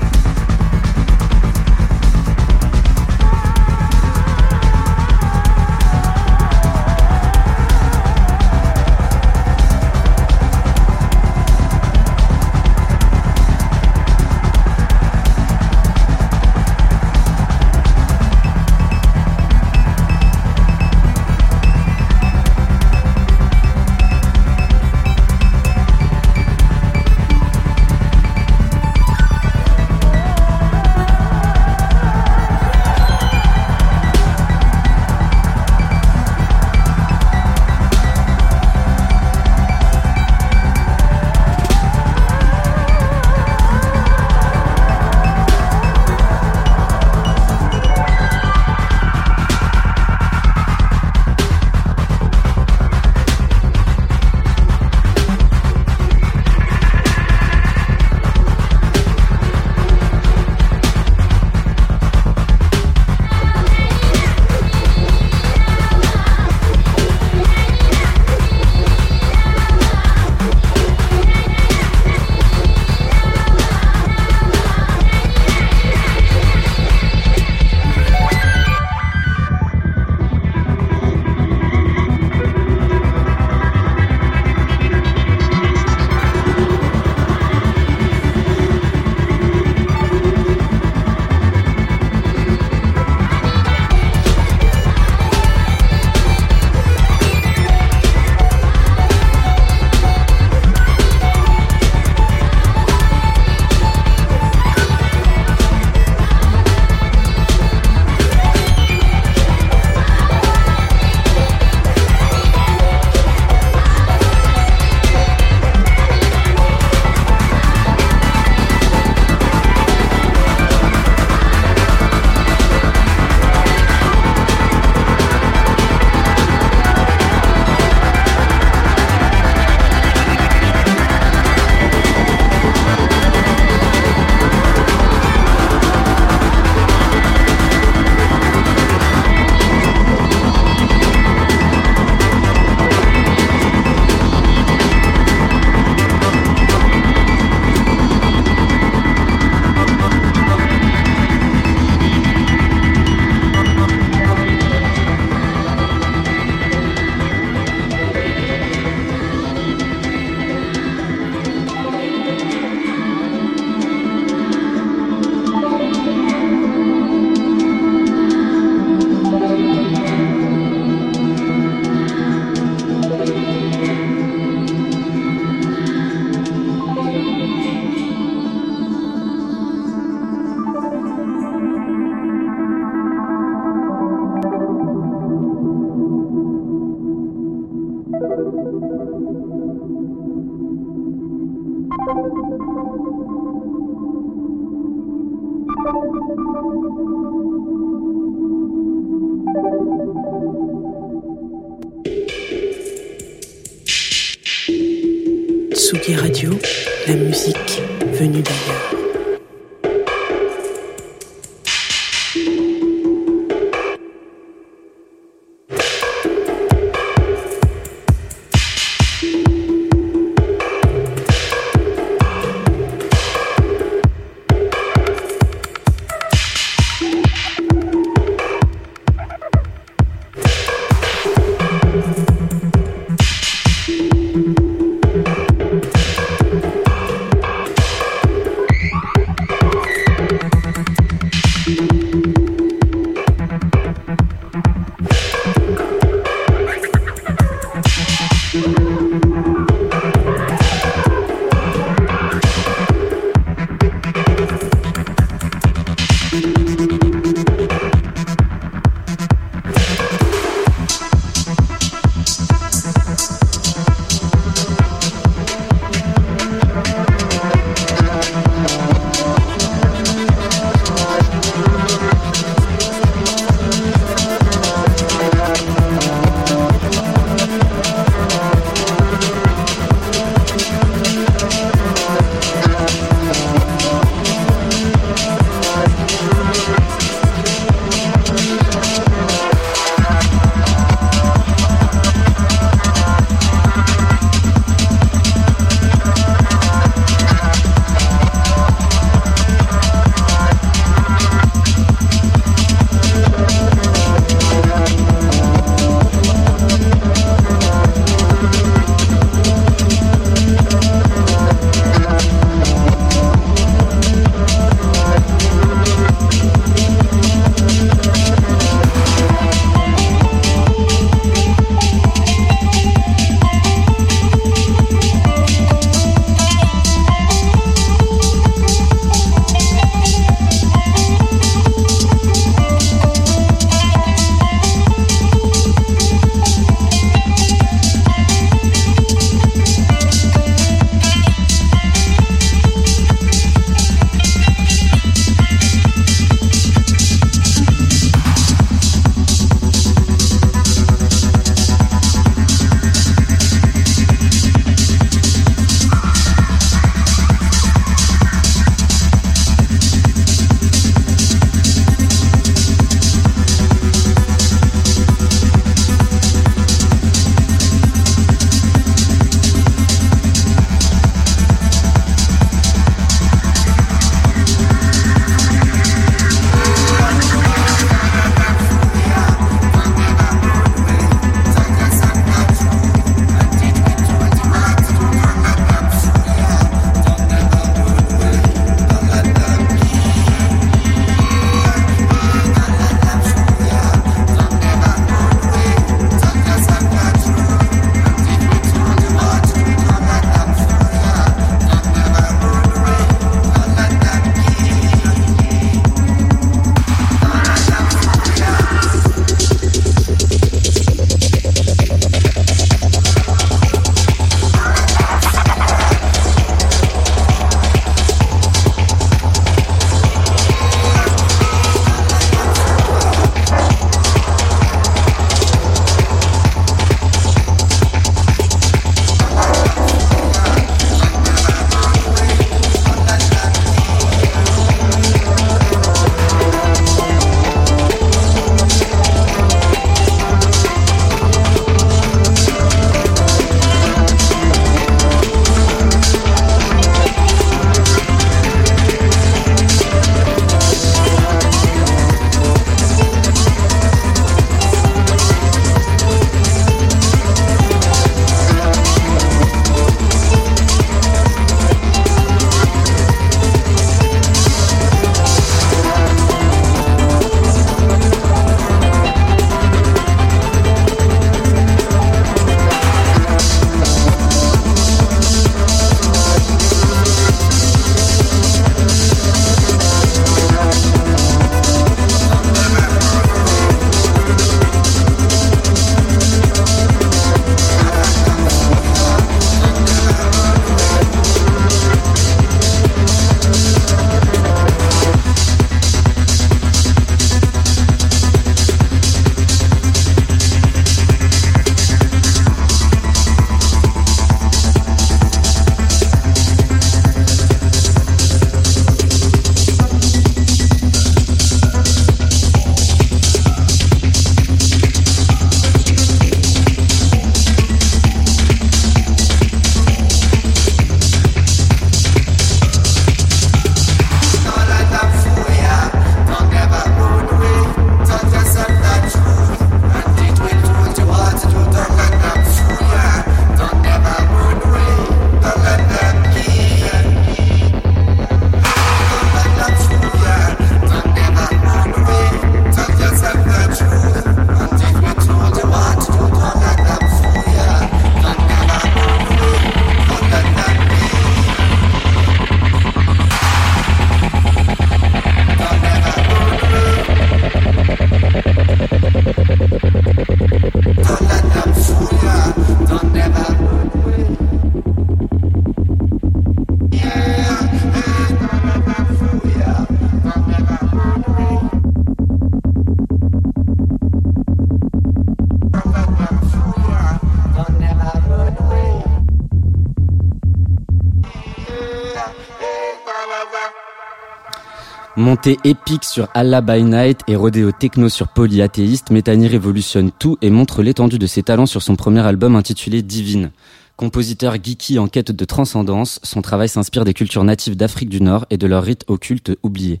Montée épique sur Allah by Night et rodéo techno sur Polyathéiste, Metheny révolutionne tout et montre l'étendue de ses talents sur son premier album intitulé Divine. Compositeur geeky en quête de transcendance, son travail s'inspire des cultures natives d'Afrique du Nord et de leurs rites occultes oubliés.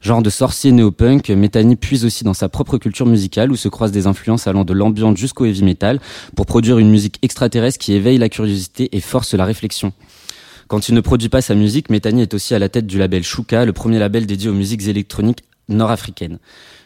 Genre de sorcier néo-punk, Metheny puise aussi dans sa propre culture musicale où se croisent des influences allant de l'ambiance jusqu'au heavy metal pour produire une musique extraterrestre qui éveille la curiosité et force la réflexion. Quand il ne produit pas sa musique, Metheny est aussi à la tête du label Shuka, le premier label dédié aux musiques électroniques nord-africaines.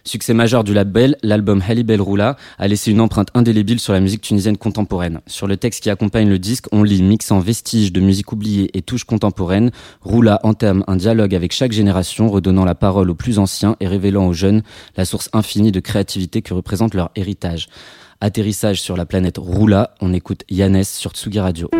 Succès majeur du label, l'album Halibel Roula a laissé une empreinte indélébile sur la musique tunisienne contemporaine. Sur le texte qui accompagne le disque, on lit mixant vestiges de musique oubliée et touches contemporaines, Roula entame un dialogue avec chaque génération, redonnant la parole aux plus anciens et révélant aux jeunes la source infinie de créativité que représente leur héritage. Atterrissage sur la planète Roula, on écoute Yannès sur Tsugi Radio.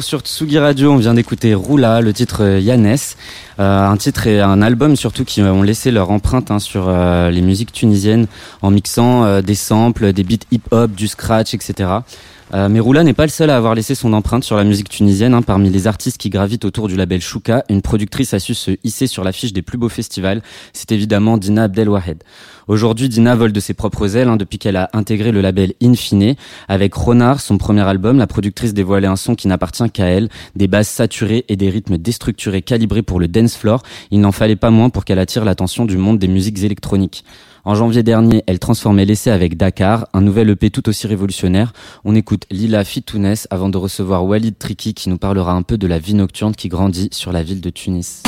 Sur Tsugi Radio, on vient d'écouter Roula, le titre euh, Yannès, euh, un titre et un album surtout qui ont laissé leur empreinte hein, sur euh, les musiques tunisiennes en mixant euh, des samples, des beats hip-hop, du scratch, etc. Euh, mais Roula n'est pas le seul à avoir laissé son empreinte sur la musique tunisienne. hein. Parmi les artistes qui gravitent autour du label Shuka, une productrice a su se hisser sur l'affiche des plus beaux festivals. C'est évidemment Dina Abdelwahed. Aujourd'hui, Dina vole de ses propres ailes hein, depuis qu'elle a intégré le label Infine. Avec Ronard, son premier album, la productrice dévoilait un son qui n'appartient qu'à elle, des basses saturées et des rythmes déstructurés calibrés pour le dance floor. Il n'en fallait pas moins pour qu'elle attire l'attention du monde des musiques électroniques. En janvier dernier, elle transformait l'essai avec Dakar, un nouvel EP tout aussi révolutionnaire. On écoute Lila Fitounes avant de recevoir Walid Triki qui nous parlera un peu de la vie nocturne qui grandit sur la ville de Tunis.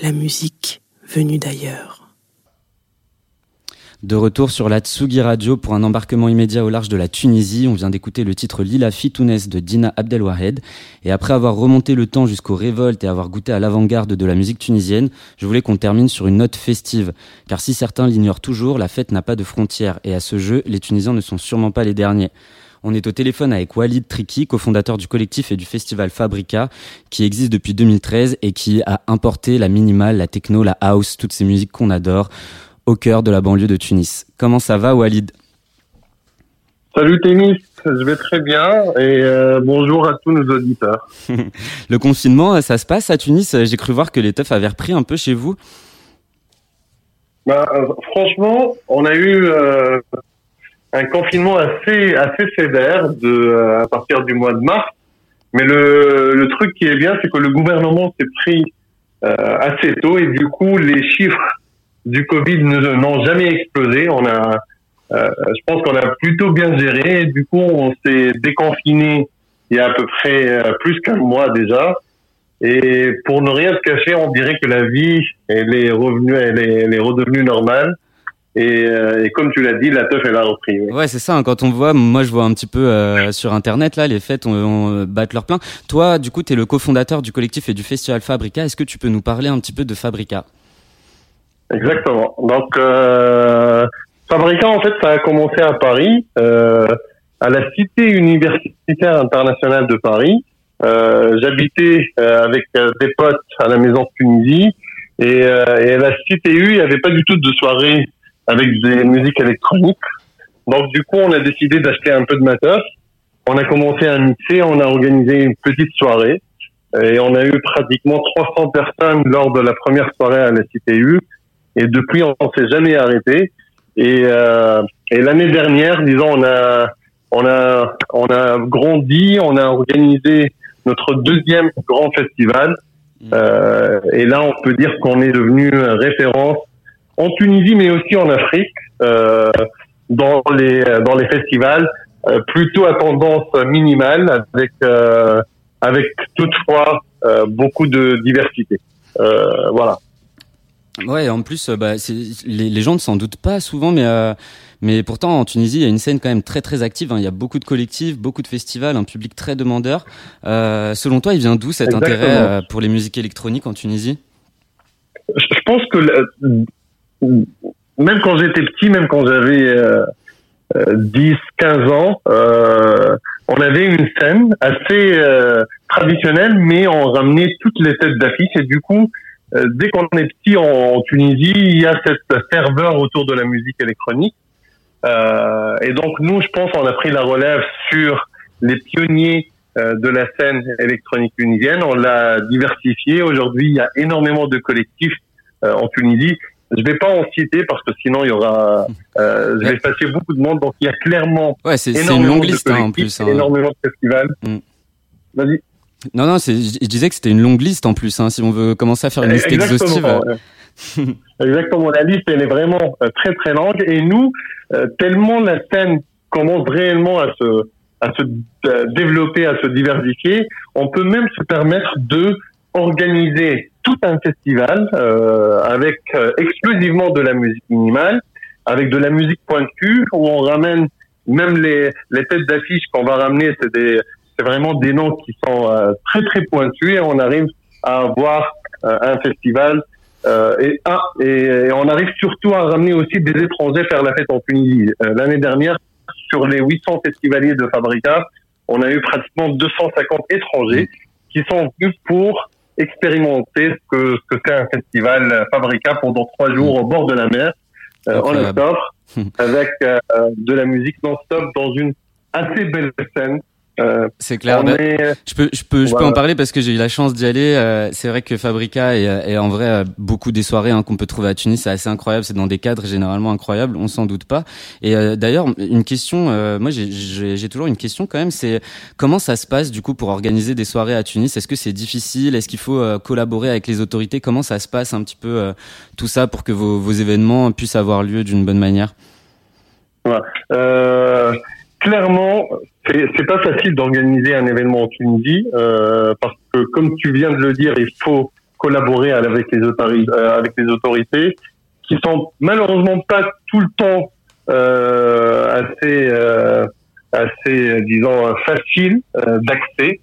La musique venue d'ailleurs. De retour sur la Tsugi Radio pour un embarquement immédiat au large de la Tunisie. On vient d'écouter le titre Lila Fitounes de Dina Abdelwahed. Et après avoir remonté le temps jusqu'aux révoltes et avoir goûté à l'avant-garde de la musique tunisienne, je voulais qu'on termine sur une note festive. Car si certains l'ignorent toujours, la fête n'a pas de frontières. Et à ce jeu, les Tunisiens ne sont sûrement pas les derniers. On est au téléphone avec Walid Triki, cofondateur du collectif et du festival Fabrica, qui existe depuis 2013 et qui a importé la minimale, la techno, la house, toutes ces musiques qu'on adore au cœur de la banlieue de Tunis. Comment ça va, Walid? Salut Témis, je vais très bien et euh, bonjour à tous nos auditeurs. Le confinement, ça se passe à Tunis? J'ai cru voir que les teufs avaient repris un peu chez vous. Bah, euh, franchement, on a eu euh, un confinement assez assez sévère de euh, à partir du mois de mars. Mais le, le truc qui est bien, c'est que le gouvernement s'est pris euh, assez tôt et du coup les chiffres du Covid n'ont jamais explosé. On a, euh, je pense qu'on a plutôt bien géré. Du coup, on s'est déconfiné il y a à peu près euh, plus qu'un mois déjà. Et pour ne rien se cacher, on dirait que la vie, elle est revenue, elle est redevenue normale. Et, euh, et comme tu l'as dit, la teuf, elle a repris. oui. Ouais, c'est ça. hein, quand on voit, moi, je vois un petit peu euh, sur Internet là, les fêtes on, on, battent leur plein. Toi, du coup, tu es le cofondateur du collectif et du festival Fabrica. Est-ce que tu peux nous parler un petit peu de Fabrica? Exactement. Donc, euh, Fabrica, en fait, ça a commencé à Paris, euh, à la Cité universitaire internationale de Paris. Euh, J'habitais euh, avec euh, des potes à la maison de Tunisie et, euh, et à la CTU, il n'y avait pas du tout de soirée avec des musiques électroniques. Donc, du coup, on a décidé d'acheter un peu de matos. On a commencé à mixer, on a organisé une petite soirée et on a eu pratiquement 300 personnes lors de la première soirée à la CTU. Et depuis, on s'est jamais arrêté. Et, euh, et l'année dernière, disons, on a, on a, on a grandi, on a organisé notre deuxième grand festival. Euh, et là, on peut dire qu'on est devenu référence en Tunisie, mais aussi en Afrique, euh, dans les dans les festivals, euh, plutôt à tendance minimale, avec euh, avec toutefois euh, beaucoup de diversité. Euh, voilà. Ouais, en plus, euh, bah, les, les gens ne s'en doutent pas souvent, mais euh, mais pourtant en Tunisie, il y a une scène quand même très très active. hein. Il y a beaucoup de collectifs, beaucoup de festivals, un public très demandeur. Euh, selon toi, il vient d'où cet Exactement. intérêt euh, pour les musiques électroniques en Tunisie? Je pense que même quand j'étais petit, même quand j'avais euh, euh, 10, 15 ans, euh, on avait une scène assez euh, traditionnelle, mais on ramenait toutes les têtes d'affiche et du coup, euh, dès qu'on est petit en, Tunisie, il y a cette ferveur autour de la musique électronique. Euh, et donc nous, je pense, on a pris la relève sur les pionniers euh, de la scène électronique tunisienne. On l'a diversifié. Aujourd'hui, il y a énormément de collectifs euh, en Tunisie. Je vais pas en citer parce que sinon il y aura, euh, je vais passer beaucoup de monde. Donc il y a clairement Ouais, c'est une longue liste hein, en plus. hein. énormément de festivals. Mm. Vas-y. Non, non, je je disais que c'était une longue liste en plus. Hein, si on veut commencer à faire une liste exhaustive. Exactement. ouais. Exactement. La liste, elle est vraiment euh, très très longue. Et nous, euh, tellement la scène commence réellement à se à se développer, à se diversifier, on peut même se permettre de organiser tout un festival euh, avec euh, exclusivement de la musique minimale, avec de la musique pointue, où on ramène même les, les têtes d'affiche qu'on va ramener, c'est des c'est vraiment des noms qui sont euh, très très pointus et on arrive à avoir euh, un festival euh, et, ah, et, et on arrive surtout à ramener aussi des étrangers faire la fête en Tunisie. Euh, L'année dernière, sur les 800 festivaliers de Fabrica, on a eu pratiquement 250 étrangers qui sont venus pour expérimenter ce que ce que c'est un festival Fabrica pendant trois jours au bord de la mer euh, en octobre avec euh, de la musique non-stop dans une assez belle scène. Euh, C'est clair. Bah, est, Je peux, je peux, je peux Voilà. en parler parce que j'ai eu la chance d'y aller. Euh, c'est vrai que Fabrica et, euh, et en vrai euh, beaucoup des soirées hein, qu'on peut trouver à Tunis, c'est assez incroyable. C'est dans des cadres généralement incroyables, on s'en doute pas. Et euh, d'ailleurs, une question, euh, moi j'ai- toujours une question quand même, c'est comment ça se passe du coup pour organiser des soirées à Tunis? Est-ce que c'est difficile? Est-ce qu'il faut euh, collaborer avec les autorités? Comment ça se passe un petit peu euh, tout ça pour que vos, vos événements puissent avoir lieu d'une bonne manière? Euh, clairement, c'est pas facile d'organiser un événement en Tunisie euh, parce que, comme tu viens de le dire, il faut collaborer avec les autorités, avec les autorités qui sont malheureusement pas tout le temps euh, assez, euh, assez, euh, disons, faciles euh, d'accès.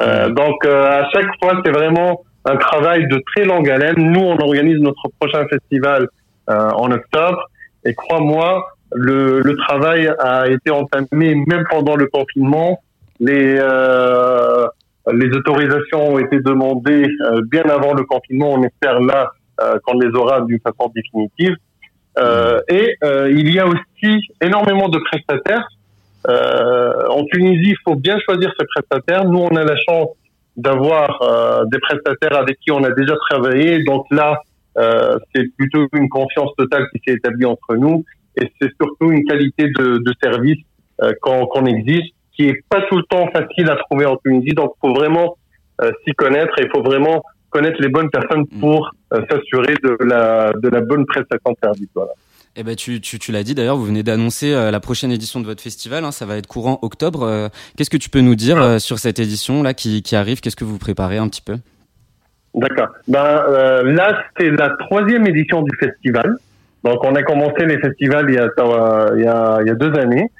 Euh, donc, euh, à chaque fois, c'est vraiment un travail de très longue haleine. Nous, on organise notre prochain festival euh, en octobre, et crois-moi, le, le travail a été entamé même pendant le confinement. Les, euh, les autorisations ont été demandées euh, bien avant le confinement. On espère là euh, qu'on les aura d'une façon définitive. Euh, et euh, il y a aussi énormément de prestataires. Euh, en Tunisie, il faut bien choisir ses prestataires. Nous, on a la chance d'avoir des prestataires avec qui on a déjà travaillé. Donc là, c'est plutôt une confiance totale qui s'est établie entre nous et c'est surtout une qualité de, de service euh, qu'on qu'on exige qui est pas tout le temps facile à trouver en Tunisie. Donc, il faut vraiment euh, s'y connaître et il faut vraiment connaître les bonnes personnes pour euh, s'assurer de la, de la bonne prestation de service. Voilà. Eh ben tu, tu, tu l'as dit d'ailleurs, vous venez d'annoncer euh, la prochaine édition de votre festival, hein, ça va être courant octobre. Euh, Qu'est-ce que tu peux nous dire euh, sur cette édition là qui, qui arrive? Qu'est-ce que vous préparez un petit peu? D'accord. Ben, là, c'est la troisième édition du festival. Donc, on a commencé les festivals il y a, euh, il y a, il y a deux années.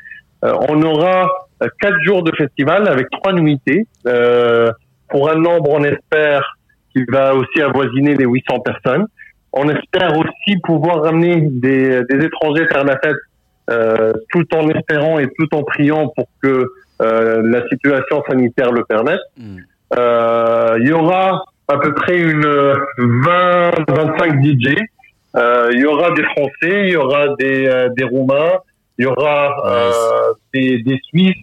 Euh, on aura euh, quatre jours de festival avec trois nuitées euh, pour un nombre, on espère, qui va aussi avoisiner les 800 personnes. on espère aussi pouvoir ramener des, des étrangers faire la fête, euh, tout en espérant et tout en priant pour que euh, la situation sanitaire le permette. Mm. Euh, il y aura à peu près une 20-25 DJ. Euh, il y aura des Français, il y aura des, euh, des Roumains, il y aura euh, des, des Suisses,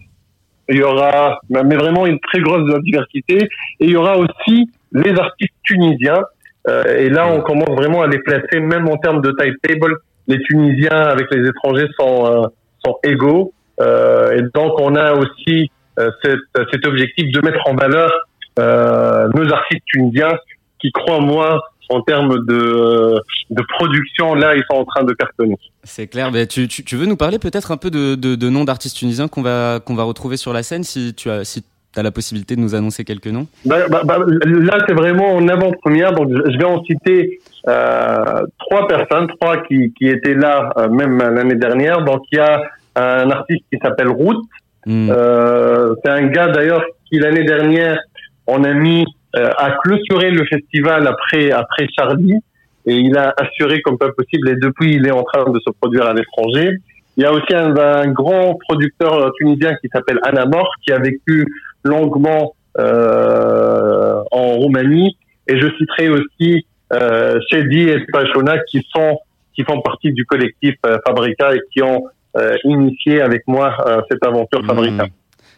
il y aura mais vraiment une très grosse diversité. Et il y aura aussi les artistes tunisiens. Euh, et là, on commence vraiment à les placer, même en termes de type table. Les Tunisiens avec les étrangers sont, euh, sont égaux. Euh, et donc, on a aussi euh, cet, cet objectif de mettre en valeur euh, nos artistes tunisiens qui, crois-moi, en termes de, de production, là, ils sont en train de cartonner. C'est clair. Mais tu, tu, tu veux nous parler peut-être un peu de, de, de noms d'artistes tunisiens qu'on va, qu'on va retrouver sur la scène si tu as, si as la possibilité de nous annoncer quelques noms? Bah, bah, bah, là, c'est vraiment en avant-première. Donc, je vais en citer euh, trois personnes, trois qui, qui étaient là euh, même l'année dernière. Donc, il y a un artiste qui s'appelle Route. Hmm. Euh, c'est un gars d'ailleurs qui l'année dernière, on a mis euh, à clôturer le festival après après Charlie et il a assuré comme pas possible et depuis il est en train de se produire à l'étranger. Il y a aussi un, un grand producteur tunisien qui s'appelle Anamor qui a vécu longuement euh, en Roumanie et je citerai aussi euh, Shedi et Pachona qui sont qui font partie du collectif euh, Fabrica et qui ont euh, initié avec moi euh, cette aventure Fabrica.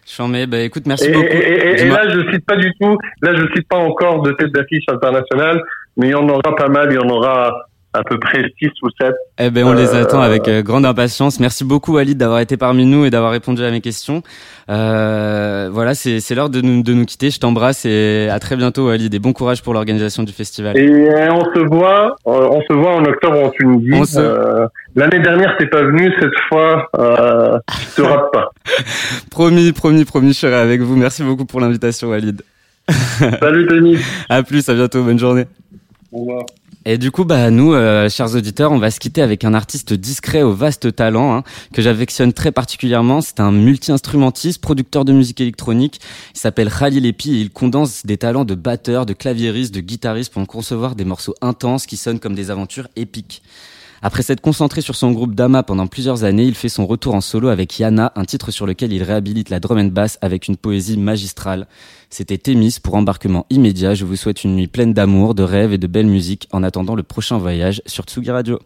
Hmm. Chambé, bah écoute, merci Et, beaucoup. et- et- là, je cite pas du tout, là, je cite pas encore de tête d'affiche internationale, mais il y en aura pas mal, il y en aura à peu près 6 ou 7. Eh ben, on les Euh, attend avec euh, grande impatience. Merci beaucoup, Walid, d'avoir été parmi nous et d'avoir répondu à mes questions. Euh, voilà, c'est c'est l'heure de nous, de nous quitter. Je t'embrasse et à très bientôt, Walid. Et bon courage pour l'organisation du festival. Et euh, on se voit, on se voit en octobre en Tunisie. On se- L'année dernière, t'es pas venu, cette fois, euh, tu te rates pas. Promis, promis, promis, je serai avec vous. Merci beaucoup pour l'invitation, Walid. Salut, Denis. À plus, à bientôt, bonne journée. Au revoir. Et du coup, bah nous, euh, chers auditeurs, on va se quitter avec un artiste discret au vaste talent hein, que j'affectionne très particulièrement. C'est un multi-instrumentiste, producteur de musique électronique. Il s'appelle Khalil Epi et il condense des talents de batteur, de claviériste, de guitariste pour en concevoir des morceaux intenses qui sonnent comme des aventures épiques. Après s'être concentré sur son groupe Dama pendant plusieurs années, il fait son retour en solo avec Yana, un titre sur lequel il réhabilite la drum and bass avec une poésie magistrale. C'était Thémis pour embarquement immédiat. Je vous souhaite une nuit pleine d'amour, de rêves et de belle musique en attendant le prochain voyage sur Tsugi Radio.